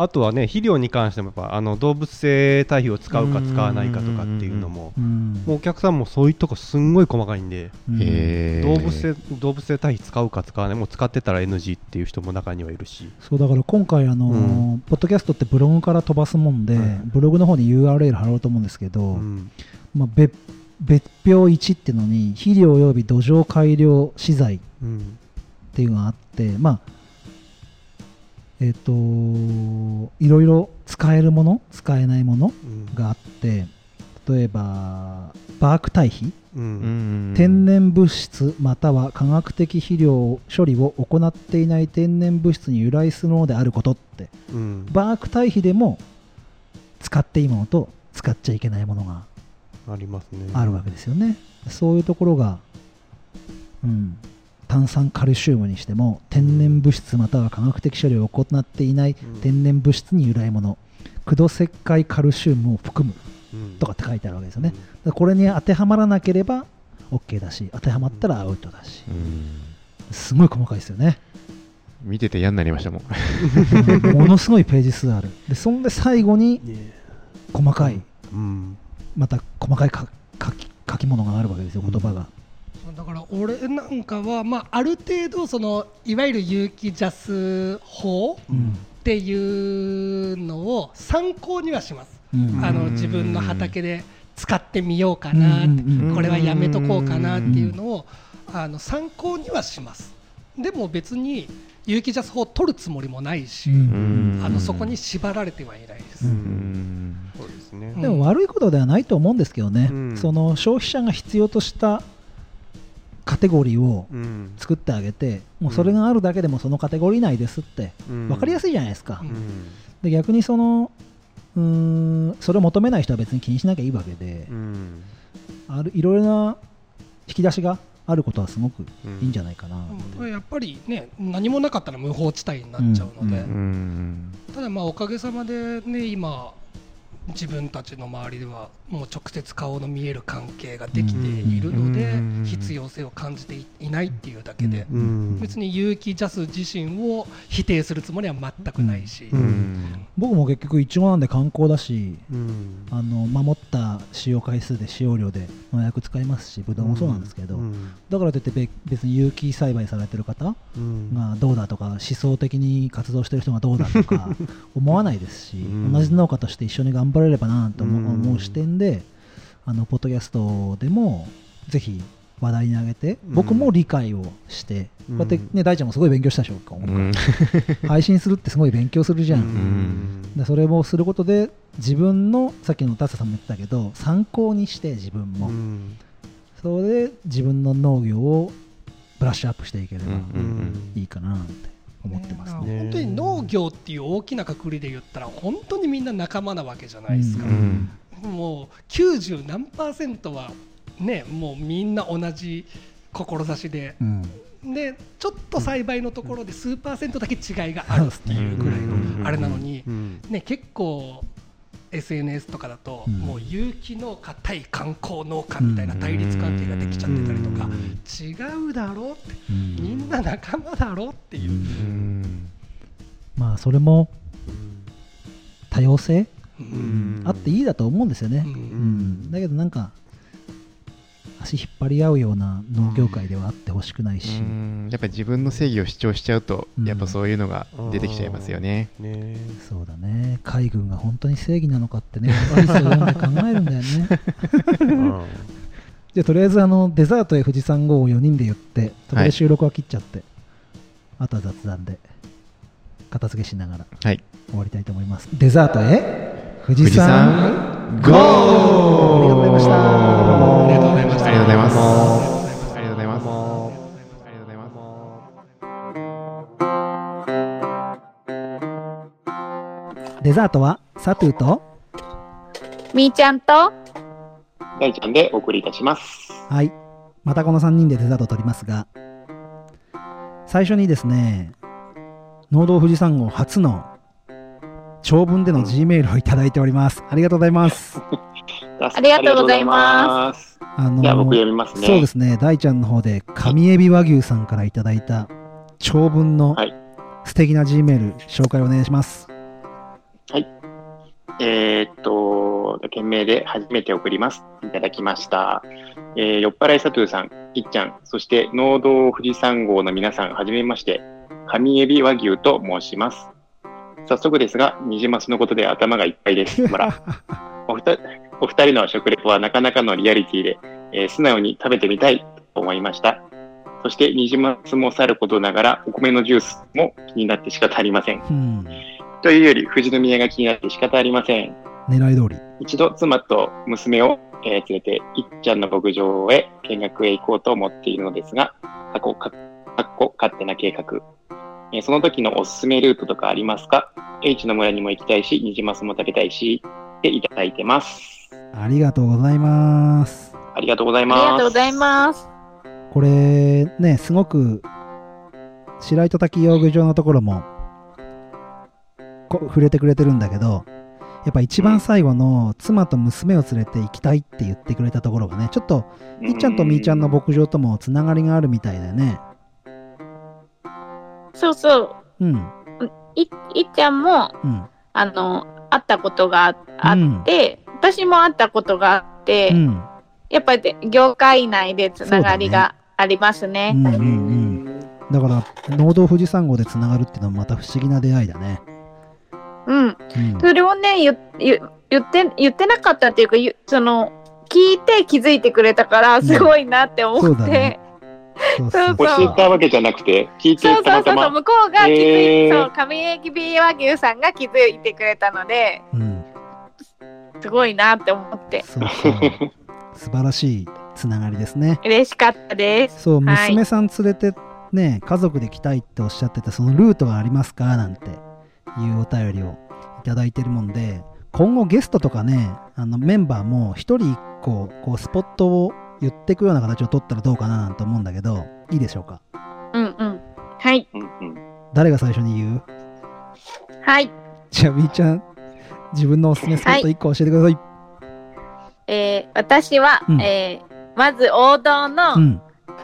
あとはね肥料に関してもやっぱあの動物性堆肥を使うか使わないかとかっていうのもうん。もうお客さんもそういうとこすんごい細かいんで動物性動物性堆肥使うか使わないもう使ってたら NG っていう人も中にはいるし。そうだから今回あのーうポッドキャストってブログから飛ばすもんで、はい。ブログの方に URL 貼ろうと思うんですけど、うん。まあ、別別表1っていうのに肥料及び土壌改良資材っうん。ていうのがあってまあえっ、といろいろ使えるもの使えないものうん。があって例えばバーク堆肥。ううん。ん天然物質または化学的肥料処理を行っていない天然物質に由来するものであることってうん。バーク堆肥でも使っていいものと使っちゃいけないものがありますね。あるわけですよね、そういうところが、うん、炭酸カルシウムにしても天然物質または化学的処理を行っていないうん。天然物質に由来もの駆動石灰カルシウムを含むうん。とかって書いてあるわけですよね、だからこれに当てはまらなければ OK だし当てはまったらアウトだし。うん。すごい細かいですよね。見てて嫌になりましたもん。(laughs) ものすごいページ数ある。でそんで最後にね細かい。うん。また細かいか書き書き物があるわけですよ言葉が、だから俺なんかは、まあ、ある程度そのいわゆる有機ジャス法うんっていうのを参考にはします、うん。あのうん。自分の畑で使ってみようかなうん。これはやめとこうかなっていうのをあの参考にはします。でも別に有機ジャス法を取るつもりもないし、うん。あのそこに縛られてはいないです、ううんん。そうですね。うん。でも悪いことではないと思うんですけどね、うん。その消費者が必要としたカテゴリーをうん。作ってあげて、もうそれがあるだけでもそのカテゴリー内ですってうん。分かりやすいじゃないですか、うん。うんで逆にそのうーんそれを求めない人は別に気にしなきゃいいわけで、うん。あるいろいろな引き出しがあることはすごくいいんじゃないかな、うん。やっぱりね何もなかったら無法地帯になっちゃうので、うん。うん。ただまあおかげさまでね今自分たちの周りではもう直接顔の見える関係ができているのでうん必要性を感じていないっていうだけでうん別に有機ジャス自身を否定するつもりは全くないし、うんうん。僕も結局いちごなんで観光だしうん。あの守った使用回数で使用量で農薬使いますしブドウもそうなんですけど、うんだからといってべ別に有機栽培されてる方うん。がどうだとか思想的に活動してる人がどうだとか (laughs) 思わないですし、うん。同じ農家として一緒に頑張れればなと思う,、視点であのポッドキャストでもぜひ話題に上げてうん。僕も理解をして、うん。こうやってね大ちゃんもすごい勉強したでしょ今回うん。配信するってすごい勉強するじゃん、うん。でそれをすることで自分のさっきのタッサさんも言ってたけど参考にして自分も、うん。それで自分の農業をブラッシュアップしていければうん。いいかなって思ってますね。ね本当に農業っていう大きなくくりで言ったら本当にみんな仲間なわけじゃないですか、うん。もう90何パーセントはねもうみんな同じ志で。うん。でちょっと栽培のところで数パーセントだけ違いがあるっていうぐらいのあれなのにうん。ね結構 SNS とかだと、うん。もう有機農家対観光農家みたいな対立関係ができちゃってたりとか、違うだろうってみんな仲間だろうっていう、うん。まあそれも多様性？うん。あっていいだと思うんですよね。だけどなんか足引っ張り合うような農業界ではあってほしくないし、うん。やっぱり自分の正義を主張しちゃうと、うん。やっぱそういうのが出てきちゃいますよね。ね。そうだね。海軍が本当に正義なのかってねアリスを読んで考えるんだよね。う (laughs) ん (laughs) じゃあとりあえずあのデザートへ富士山号を4人で言ってそこで収録は切っちゃって、あとは雑談で片付けしながらはい。終わりたいと思います。デザートへ富士山山、ゴーありがとうございましたありがとうございましたありがとうございます。ありがとうございます。ありがとうございます。デザートはサトゥーと？みーちゃんと？大ちゃんでお送りいたします。はいまたこの3人でデザートを取りますが最初にですね農道富士山号初の長文での G メールをいただいております。ありがとうございます。(laughs) ありがとうございます。あのじゃあ僕読みますね。そうですね。大ちゃんの方で上エビ和牛さんからいただいた長文のはい。素敵な G メール紹介お願いします。えーっと、件名で初めて送ります。いただきました。えー、酔っ払いサトゥーさん、いっちゃん、そして農道富士山号の皆さん、はじめまして、上エビ和牛と申します。早速ですが、ニジマスのことで頭がいっぱいです。ほら。(laughs) お二人、お二人の食レポはなかなかのリアリティで、えー素直に食べてみたいと思いました。そして、ニジマスもさることながら、お米のジュースも気になって仕方ありません。うん。というより、富士宮が気になって仕方ありません。狙い通り。一度妻と娘を、えー連れて、いっちゃんの牧場へ見学へ行こうと思っているのですが、過去、かかっこ勝手な計画。えーその時のおすすめルートとかありますか ?H の村にも行きたいし、ニジマスも食べたいし、でいただいてます。ありがとうございます。ありがとうございあります。がとうございます。これね、すごく白糸滝養魚場のところもこ触れてくれてるんだけど、やっぱ一番最後の妻と娘を連れて行きたいって言ってくれたところがね、ちょっといっちゃんとみーちゃんの牧場ともつながりがあるみたいだよね。そうそう。うん、いいっちゃんも、うん、あの、会ったことがあって、私も会ったことがあって、うん、やっぱり業界内でつながりがありますうね。ん、うん、うん。だから、農道富士山号でつながるっていうのはまた不思議な出会いだね。うん。うん、それをね、言言言って、言ってなかったっていうか、ゆその、聞いて気づいてくれたから、すごいなって思って。だねそうそう教えたわけじゃなくて、聞いてそうそうそうそう。向こうが気づいて、へーそう、上駅 B 和牛さんが気づいてくれたので、うん、すごいなって思って、そうそう。素晴らしいつながりですね。嬉しかったです。そう、はい娘さん連れてね、家族で来たいっておっしゃってて、そのルートがありますかなんていうお便りをいただいてるもんで、今後ゲストとかね、あのメンバーも一人一個、こう、スポットを言っていくような形を取ったらどうかななんて思うんだけど、いいでしょうか？うんうん。はい。誰が最初に言う？はい。じゃあ、みーちゃん、自分のおすすめスポット一個教えてください。えー私は、うんえーまず王道のうん。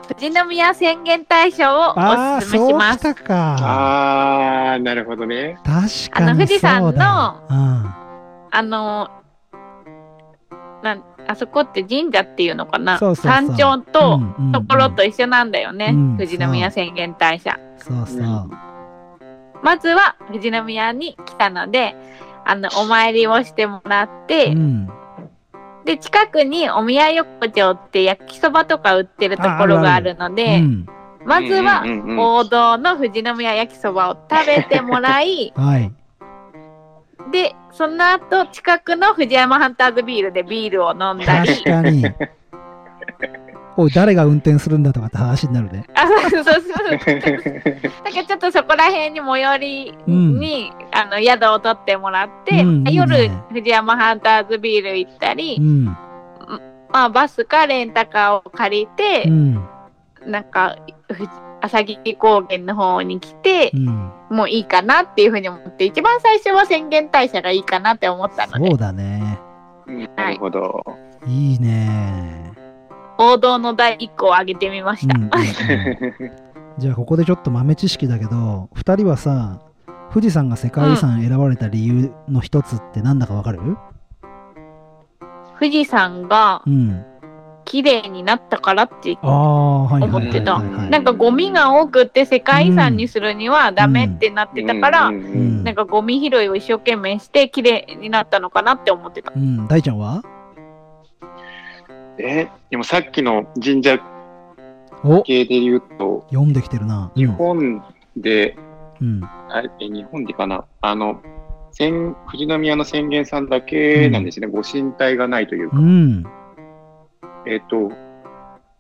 富士宮宣言大賞をああ、おすすめそうきします。たか。あー、なるほどね。確かにそうだ。あの富士山のうん。あのあそこって神社っていうのかな？そうそうそう山頂と、うんうんうんところと一緒なんだよね、うん富士宮宣言大社。そうそう。まずは富士宮に来たので、あの、お参りをしてもらって、うん。で、近くにお宮横丁って焼きそばとか売ってるところがあるので、うん。まずはうんうんうん王道の富士宮焼きそばを食べてもらい、(laughs) はい。で、その後、近くの藤山ハンターズビールでビールを飲んだり、確かに。(laughs) おい、誰が運転するんだとかって話になるね。あ、そうそうそう。だからちょっとそこら辺に最寄りに、あの宿を取ってもらって、うんいい夜ね藤山ハンターズビール行ったり、うん。まあバスかレンタカーを借りてう、ん。なんかふ朝霧高原の方に来てう、ん。もういいかなっていうふうに思って、一番最初は宣言大社がいいかなって思ったのでそう、だね。なるほど。いいね。王道の第一個を挙げてみました。うんじゃあ、ここでちょっと豆知識だけど、二人はさ、富士山が世界遺産選ばれた理由の一つって何だかわかる富士山がうん。綺麗になったからって思ってた。なんかゴミが多くって世界遺産にするにはダメってなってたから、うん。うん。うん。なんかゴミ拾いを一生懸命して綺麗になったのかなって思ってた。うん。大ちゃんは？え、でもさっきの神社お。系で言うと、読んできてるな。日本で、うん。あれえ日本でかな？あの、千富士宮の宣言さんだけなんですね、ご神体がないというか、うん。えっ、と、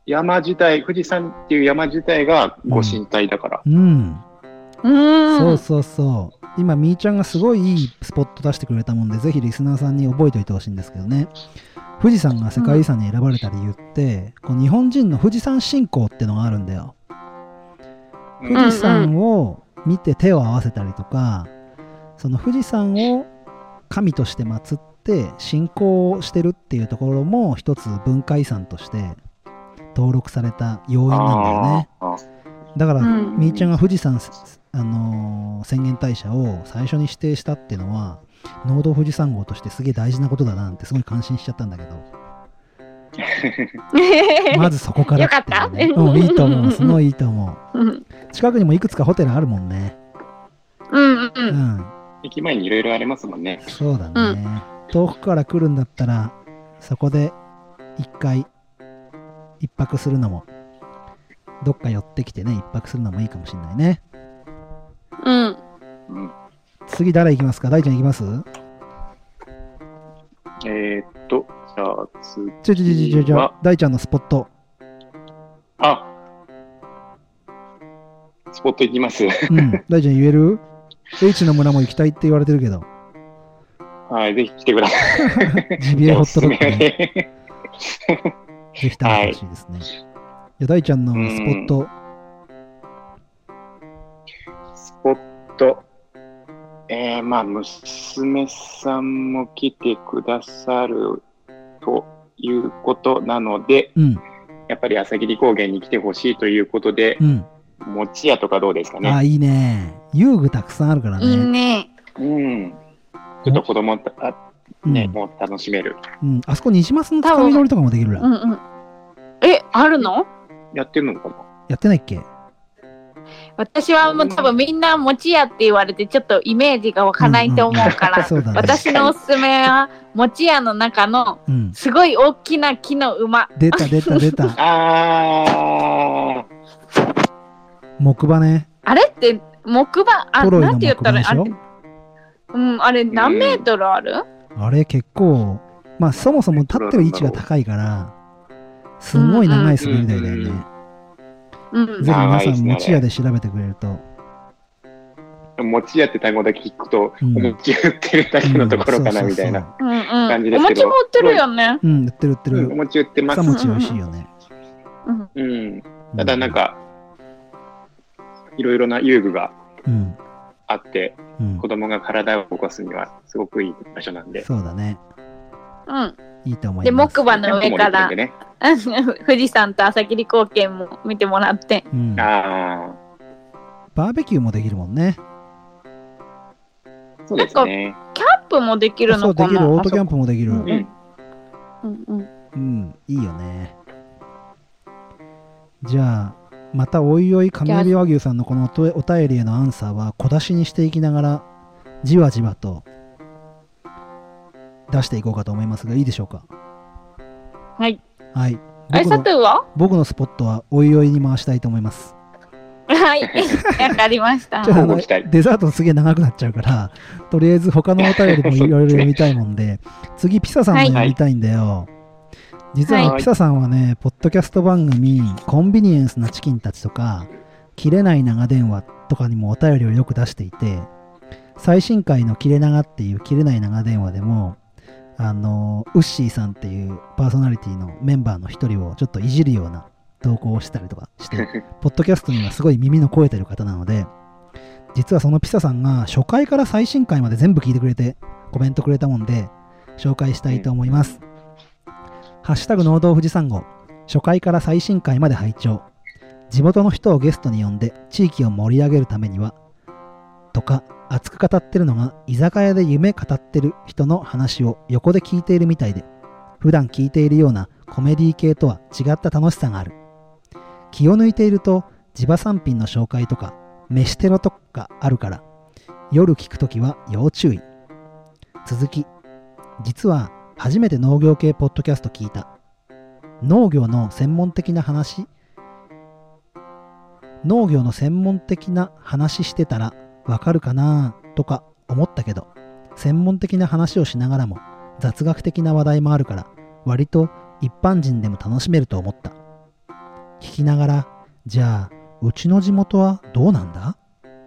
山自体、富士山っていう山自体がご神体だから。うん。うーん。そうそうそう。今、みーちゃんがすごいいいスポット出してくれたもんで、ぜひリスナーさんに覚えておいてほしいんですけどね。富士山が世界遺産に選ばれた理由って、こう日本人の富士山信仰ってのがあるんだよ。うん富士山を見て手を合わせたりとか、その富士山を神として祀って信仰してるっていうところも一つ文化遺産として登録された要因なんだよね。だから、うんみーちゃんが富士山、あのー宣言大社を最初に指定したっていうのは、農道富士山号としてすげえ大事なことだななんてすごい感心しちゃったんだけど、(laughs) まずそこからね、よかったうん、いいと思う。すごいいいと思うんう。近くにもいくつかホテルあるもんね。うんう。うんん。駅前にいろいろありますもんね。そうだね。遠くから来るんだったら、そこで一回一泊するのもどっか寄ってきてね一泊するのもいいかもしれないね。うん。うん次誰行きますか？大ちゃん行きます？えーっと、じゃあ次ちょちょちょちょちょは、大ちゃんのスポット。あスポット行きます。うん。大ちゃん言える？(laughs) H の村も行きたいって言われてるけどはい、ぜひ来てください。(laughs) ジビエホットドッグねね。(laughs) ぜひ食べてほしいですね。じゃあ大ちゃんのスポット、スポット。えー、まあ、娘さんも来てくださるということなので、うん、やっぱり朝霧高原に来てほしいということで、うん。餅屋とかどうですかあ、ね。いいね。遊具たくさんあるからいいね。ね。うん。ちょっと子供たあね、うんもう楽しめる。うん。あそこ、ニジマスのつかみ取りとかもできるら。うんうん。え、あるの？やってるのかな？やってないっけ？私はもう多分みんな餅屋って言われてちょっとイメージが湧かないと思うから、(laughs) そうだね。私のおすすめは餅屋の中のうん。すごい大きな木の馬。出た出た出た。(laughs) あ木馬ね。あれって木馬、あ、なんて言ったらいいあれ木馬でしうん、あれ何メートルある？あれ結構、まあそもそも立ってる位置が高いから、すんごい長い滑り台だよね。うん。ぜひ皆さん、持ち屋で調べてくれると。ー、餅屋って単語だけ聞くと、うんお餅売ってるだけのところかな、みたいな。うんうん。感じおですけど餅も売ってるよね。うん、売ってる売ってうん、おる。餅売ってます草。餅美味しいよね。うん。うん。ただなんか、いろいろな遊具がうん。あって、うん子。供が体を動かすにはすごくいい場所なんで。そうだね。うん。いいと思いで、ます。木馬の上からね。富士山と朝霧高原も見てもらって。うん、あバーベキューもできるもんね。あ、そうですね。キャンプもできるそう、のかなできる。オートキャンプもできる。ううんん、うん。うんうん。いいよね。じゃあ、またおいおい、上海和牛さんのこのおとお便りへのアンサーは小出しにしていきながら、じわじわと出していこうかと思いますが、いいでしょうか？はい。はい。あれ、僕の佐藤は？僕のスポットはおいおいに回したいと思います。はい。わかりましたデザートすげえ長くなっちゃうから、とりあえず他のお便りもいろいろ読みたいもんで、次ピサさんの読みたいんだよ。実ははいピサさんはね、ポッドキャスト番組、コンビニエンスなチキンたちとか、切れない長電話とかにもお便りをよく出していて、最新回の切れ長っていう切れない長電話でも、あの、ウッシーさんっていうパーソナリティのメンバーの一人をちょっといじるような投稿をしたりとかして、(laughs) ポッドキャストにはすごい耳の肥えてる方なので、実はそのピサさんが初回から最新回まで全部聞いてくれてコメントくれたもんで紹介したいと思います。ハッシュタグ農道富士山号。初回から最新回まで拝聴。地元の人をゲストに呼んで地域を盛り上げるためにはとか熱く語ってるのが居酒屋で夢語ってる人の話を横で聞いているみたいで普段聞いているようなコメディ系とは違った楽しさがある。気を抜いていると地場産品の紹介とか飯テロとかあるから夜聞くときは要注意。続き実は初めて農業系ポッドキャスト聞いた。農業の専門的な話？農業の専門的な話してたらわかるかな？とか思ったけど専門的な話をしながらも雑学的な話題もあるから割と一般人でも楽しめると思った。聞きながらじゃあうちの地元はどうなんだ？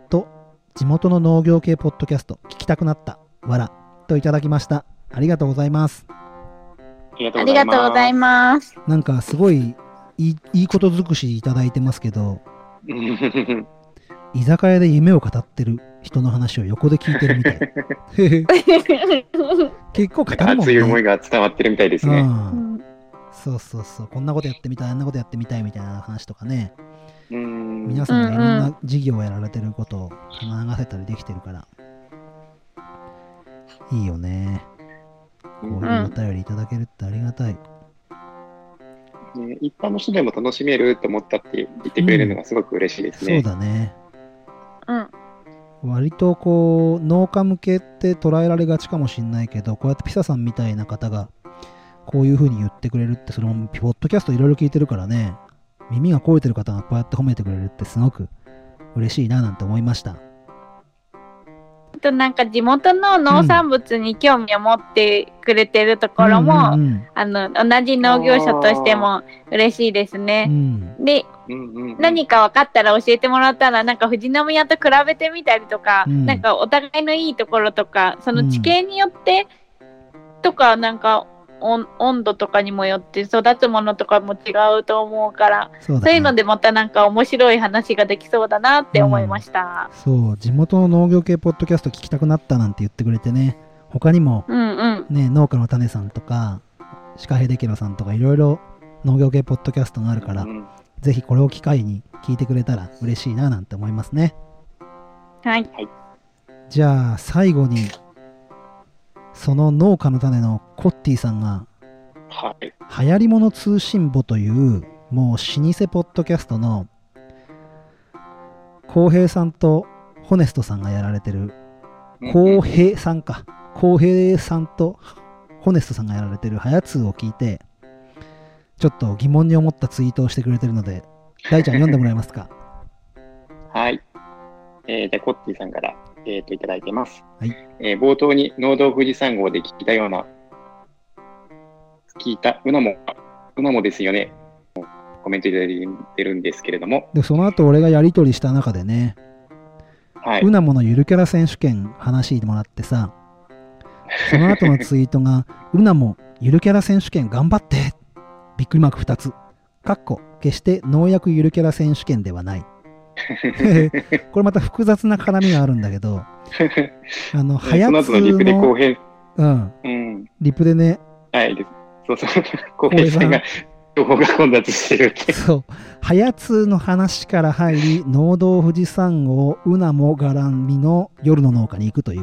と地元の農業系ポッドキャスト聞きたくなった。わらといただきました。ありがとうございます。ありがとうございます。なんかすごいいいいいこと尽くしいただいてますけど (laughs) 居酒屋で夢を語ってる人の話を横で聞いてるみたい。(laughs) 結構語るもん熱い思ねいが伝わってるみたいですね。うん。そうそうそう。こんなことやってみたいあんなことやってみたいみたいな話とかね。うん。皆さんがいろんな事業をやられてることを流せたりできてるから。いいよねこういうお便りいただけるってありがたい、ね一般の人でも楽しめると思ったって言ってくれるのがすごく嬉しいですそうね。だねうん。割とこう農家向けって捉えられがちかもしんないけどこうやってピサさんみたいな方がこういう風に言ってくれるって、それもポッドキャストいろいろ聞いてるからね、耳が肥えてる方がこうやって褒めてくれるってすごく嬉しいななんて思いました。あとなんか地元の農産物に興味を持ってくれてるところも、うんうんあの同じ農業者としても嬉しいですうね。ん。でうんうんうん何か分かったら教えてもらったらなんか富士宮と比べてみたりとか、うんなんかお互いのいいところとかその地形によって、とかなんか温温度とかにもよって育つものとかも違うと思うからそうだねそういうのでまたなんか面白い話ができそうだなって思いました。そう、地元の農業系ポッドキャスト聞きたくなったなんて言ってくれてね、他にもうんうん。ね、農家の種さんとか、シカヘデケロさんとかいろいろ農業系ポッドキャストがあるから、うんぜひこれを機会に聞いてくれたら嬉しいななんて思いますね。はい。じゃあ最後に、その農家の種のコッティさんが、はい。流行り物通信簿という、もう老舗ポッドキャストの、浩平さんとホネストさんがやられてる、浩平さんか。浩平さんとホネストさんがやられてるハヤツーを聞いて、ちょっと疑問に思ったツイートをしてくれてるので、大ちゃん読んでもらえますか？(laughs) はい。えー、じゃあ、コッティさんから、えっ、と、いただいてます。はい。えー冒頭に、農道富士山号で聞いたような、聞いた、うなも、うなもですよね。コメントいただいてるんですけれども、で、その後俺がやりとりした中でね、はい。うなものゆるキャラ選手権話してもらってさ、その後のツイートが、(laughs) うなもゆるキャラ選手権頑張ってびっくりマーク2つ。かっこ、決して農薬ゆるキャラ選手権ではない。(laughs) これまた複雑な絡みがあるんだけど、(laughs) あの、はやつそのリプでうん、うん。リプでね、はい。そうそう。さんが、情報が混雑してるって。そう、はやつの話から入り、農道富士山号、うなも絡みの夜の農家に行くという、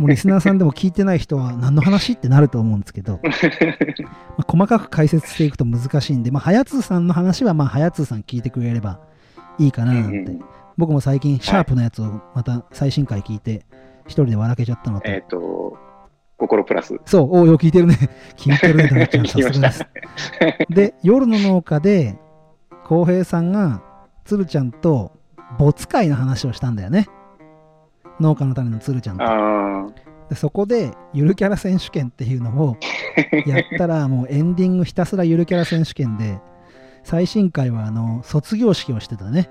もうリスナーさんでも聞いてない人は何の話ってなると思うんですけど、(laughs) まあ細かく解説していくと難しいんで、まあ、はやつさんの話は、まあ、はやつさん聞いてくれればいいかななんて。僕も最近、シャープのやつをまた最新回聞いて、一人で笑けちゃったのと、えっ、と、心プラス。そう、おうよ、聞いてるね。(laughs) 聞いてるね、ダメちゃん、(laughs) さすがです。で、夜の農家で、浩平さんが、鶴ちゃんと、没会の話をしたんだよね。農家の種の鶴ちゃんと。あでそこで、ゆるキャラ選手権っていうのをやったら、もうエンディングひたすらゆるキャラ選手権で、最新回は、あの、卒業式をしてたね。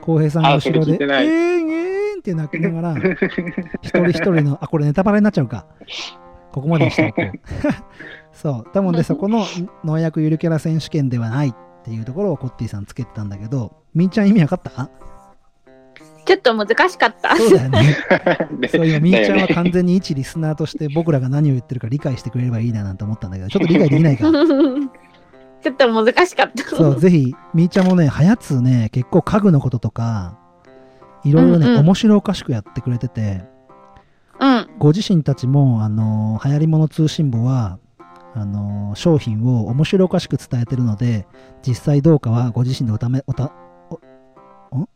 浩平さんが後ろで、えーん、えーんって泣きながら、一人一人の、(laughs) あ、これネタバレになっちゃうか。ここまでにしておこう。(laughs) そう。多分で、そこの農薬ゆるキャラ選手権ではないっていうところをコッティさんつけてたんだけど、みーちゃん意味わかった？ちょっと難しかった。そうだよね。ー (laughs) そういうみーちゃんは完全に一リスナーとして僕らが何を言ってるか理解してくれればいいななんて思ったんだけど、ちょっと理解できないか。ちょっと難しかった。そう、(laughs) ぜひ、みーちゃんもね、はやつね、結構家具のこととか、いろいろね、うんうん面白おかしくやってくれてて、うん。ご自身たちも、あのー流行り物通信簿は、あのー商品を面白おかしく伝えてるので、実際どうかはご自身でおため、おた、お、ん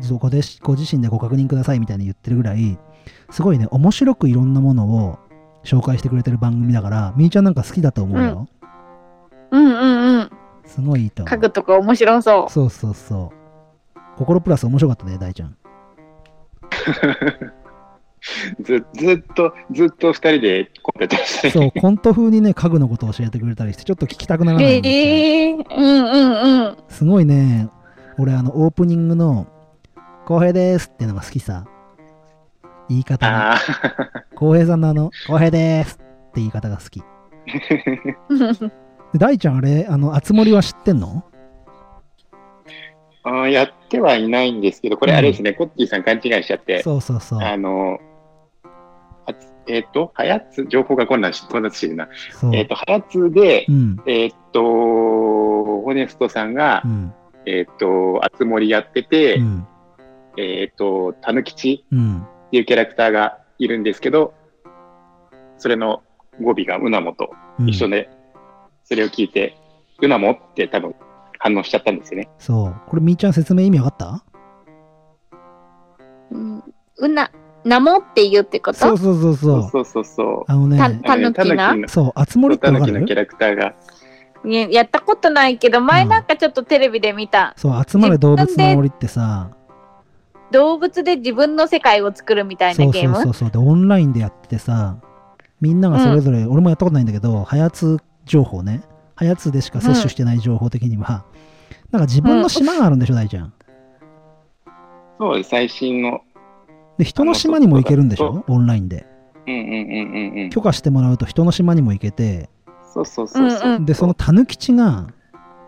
そこでしご自身でご確認くださいみたいに言ってるぐらい、すごいね、面白くいろんなものを紹介してくれてる番組だから、みーちゃんなんか好きだと思うよ。うんうんうん。すごいいいと思家う。具とか面白そう。そうそうそう。心プラス面白かったね、大ちゃん。(laughs) ずずっと、ずっと二人でコンペやってましたね。そう、コント風にね、家具のことを教えてくれたりして、ちょっと聞きたくならないんですよええうんうんうん。すごいね、俺、あの、オープニングの、浩平ですっていうのが好きさ。言い方が。あ浩平さんのあの、浩平ですって言い方が好き。で (laughs) 大ちゃん、あれ、あの、あつ森は知ってんの？あーやってはいないんですけど、これあれですね、コッティさん勘違いしちゃって、そうそうそう。あの、あつえっ、と、はやつ、情報が混乱し、混雑してるな。えっ、と、はやつでう、ん。えっ、と、ホネストさんがう、ん。えっ、と、あつ森やってて、うん。えっ、と、たぬきちうん。っていうキャラクターがいるんですけど、それの語尾がうなもとうん一緒で、それを聞いて、うなもって多分反応しちゃったんですよね。そう。これ、みーちゃん説明意味わかった？うん、うな、なもって言うってこと？そうそうそうそう。そうそうそう。あのね、たたぬきな、ね、そう、あつ森ってわかる？たぬきのキャラクターが。ね、やったことないけど、前なんかちょっとテレビで見た。うん、そう、集まる動物の森ってさ、動物で自分の世界を作るみたいなゲームそうそうそうでオンラインでやっててさみんながそれぞれ、うん、俺もやったことないんだけどはやつ情報ね、ハヤツでしか摂取してない情報的には、なんか自分の島があるんでしょ、大ちゃん。そうです、最新の。で、人の島にも行けるんでしょ、オンラインで。うんうんうんうんうん。許可してもらうと人の島にも行けて、そうそうそうそう。うんうんで、そのタヌ吉が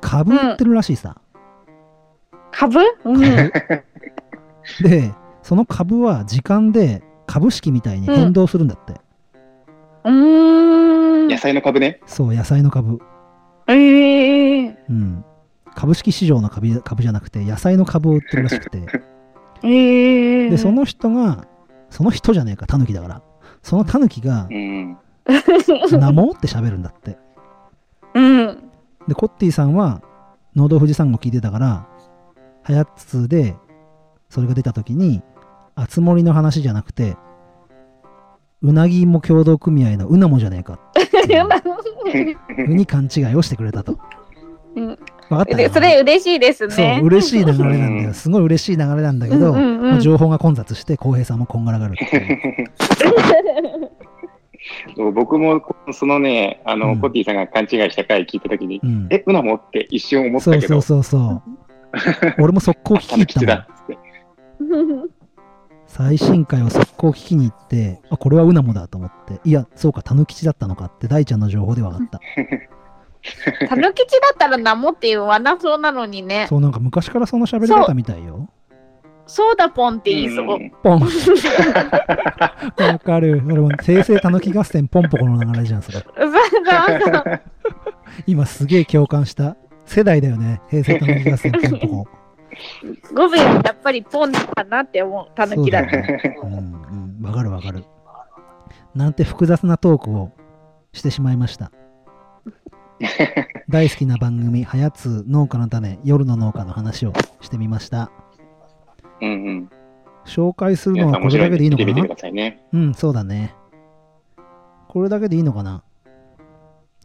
株売ってるらしいさ。株？うん。(laughs) で、その株は時間で株式みたいに変動するんだって。うーん野。菜の株ね。そう、野菜の株。ええうん。株式市場の株株じゃなくて、野菜の株を売ってるらしくて。(laughs) ええで、その人が、その人じゃねえか、タヌキだから。そのタヌキがう、ん。って喋るんだって。うん。で、コッティさんは、農道富士山号聞いてたから、はやつで、それが出た時に、あつ森の話じゃなくて、うなぎ芋協同組合のうなもじゃねえかってに勘違いをしてくれたと。うん。分かったよそれ嬉しいですそう、嬉しい流れなん。だよ。すごい嬉しい流れなん。だけど、うん。うん。うん。まあ情報が混雑して、浩平さん。もこん。がらがる。そう僕もそのね、あの、うん。コティさん。が勘違いした回聞いたときに、うん、え、うなもって一瞬思ったけど、そうそうそうそう。俺も速攻聞きに行ったもん。最新回を速攻聞きに行って、あ、これはうなもだと思って、いや、そうか、たぬきちだったのかって大ちゃんの情報で分かった。(laughs) たぬきちだったらナモって言わなそうなのにね。そう、なんか昔からその喋り方みたいよ。そうだポンって言いそう。んポン。わかる。俺も平成たぬき合戦ポンポコの流れじゃん、それ。(laughs) 今すげえ共感した。世代だよね。平成たぬき合戦ポンポコ。語尾やっぱりポンかなって思う。たぬきだと。そうよね。うんうん。わかるわかる。なんて複雑なトークをしてしまいました。(laughs) 大好きな番組、はやつ農家の種、夜の農家の話をしてみました。うんうん。紹介するのはこれだけでいいのかな？うん、そうだね。これだけでいいのかな？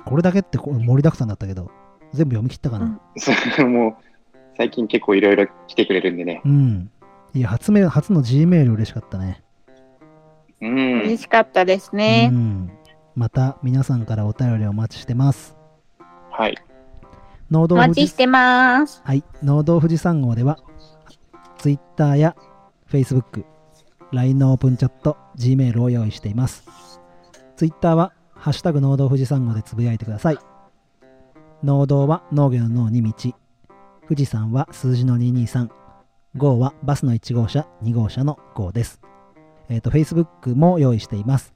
これだけってこ盛りだくさんだったけど、全部読み切ったかな？そうもう、最近結構いろいろ来てくれるんでね。うん。いや、初め、初の G メール嬉しかったね。うん。嬉しかったですうね。ん。また皆さんからお便りお待ちしてます。はい。お待ちしてます。はい、農道富士山号では、Twitter や Facebook、LINE のオープンチャット、Gmail を用意しています。Twitter は、ハッシュタグ農道富士山号でつぶやいてください。農道は農業の農に道。富士山は数字の223。号はバスの1号車、2号車の号です。えっ、と、Facebook も用意しています。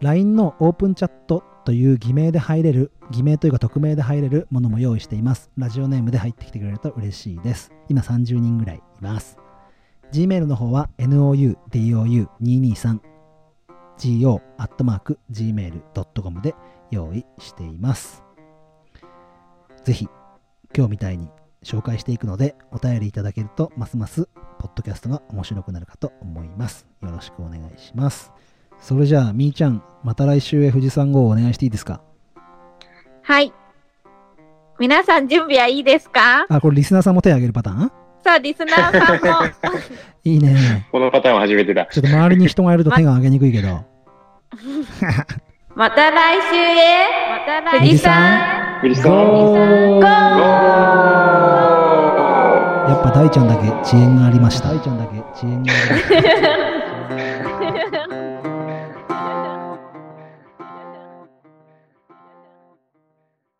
LINE のオープンチャットという偽名で入れる、偽名というか匿名で入れるものも用意しています。ラジオネームで入ってきてくれると嬉しいです。今30人ぐらいいます。Gmail の方は noudou223 go.gmail.com で用意しています。ぜひ、今日みたいに紹介していくので、お便りいただけると、ますます、ポッドキャストが面白くなるかと思います。よろしくお願いします。それじゃあ、みーちゃん、また来週へ富士山号をお願いしていいですか？はい。皆さん準備はいいですか？あ、これリスナーさんも手挙げるパターン？さあ、リスナーさんも。(laughs) いいね。このパターンは初めてだ。ちょっと周りに人がいると手が挙げにくいけど。(laughs) また来週へ。また来週。富士山富士山。ゴー大ちゃんだけ遅延がありました。大ちゃんだけ遅延がありました。(laughs)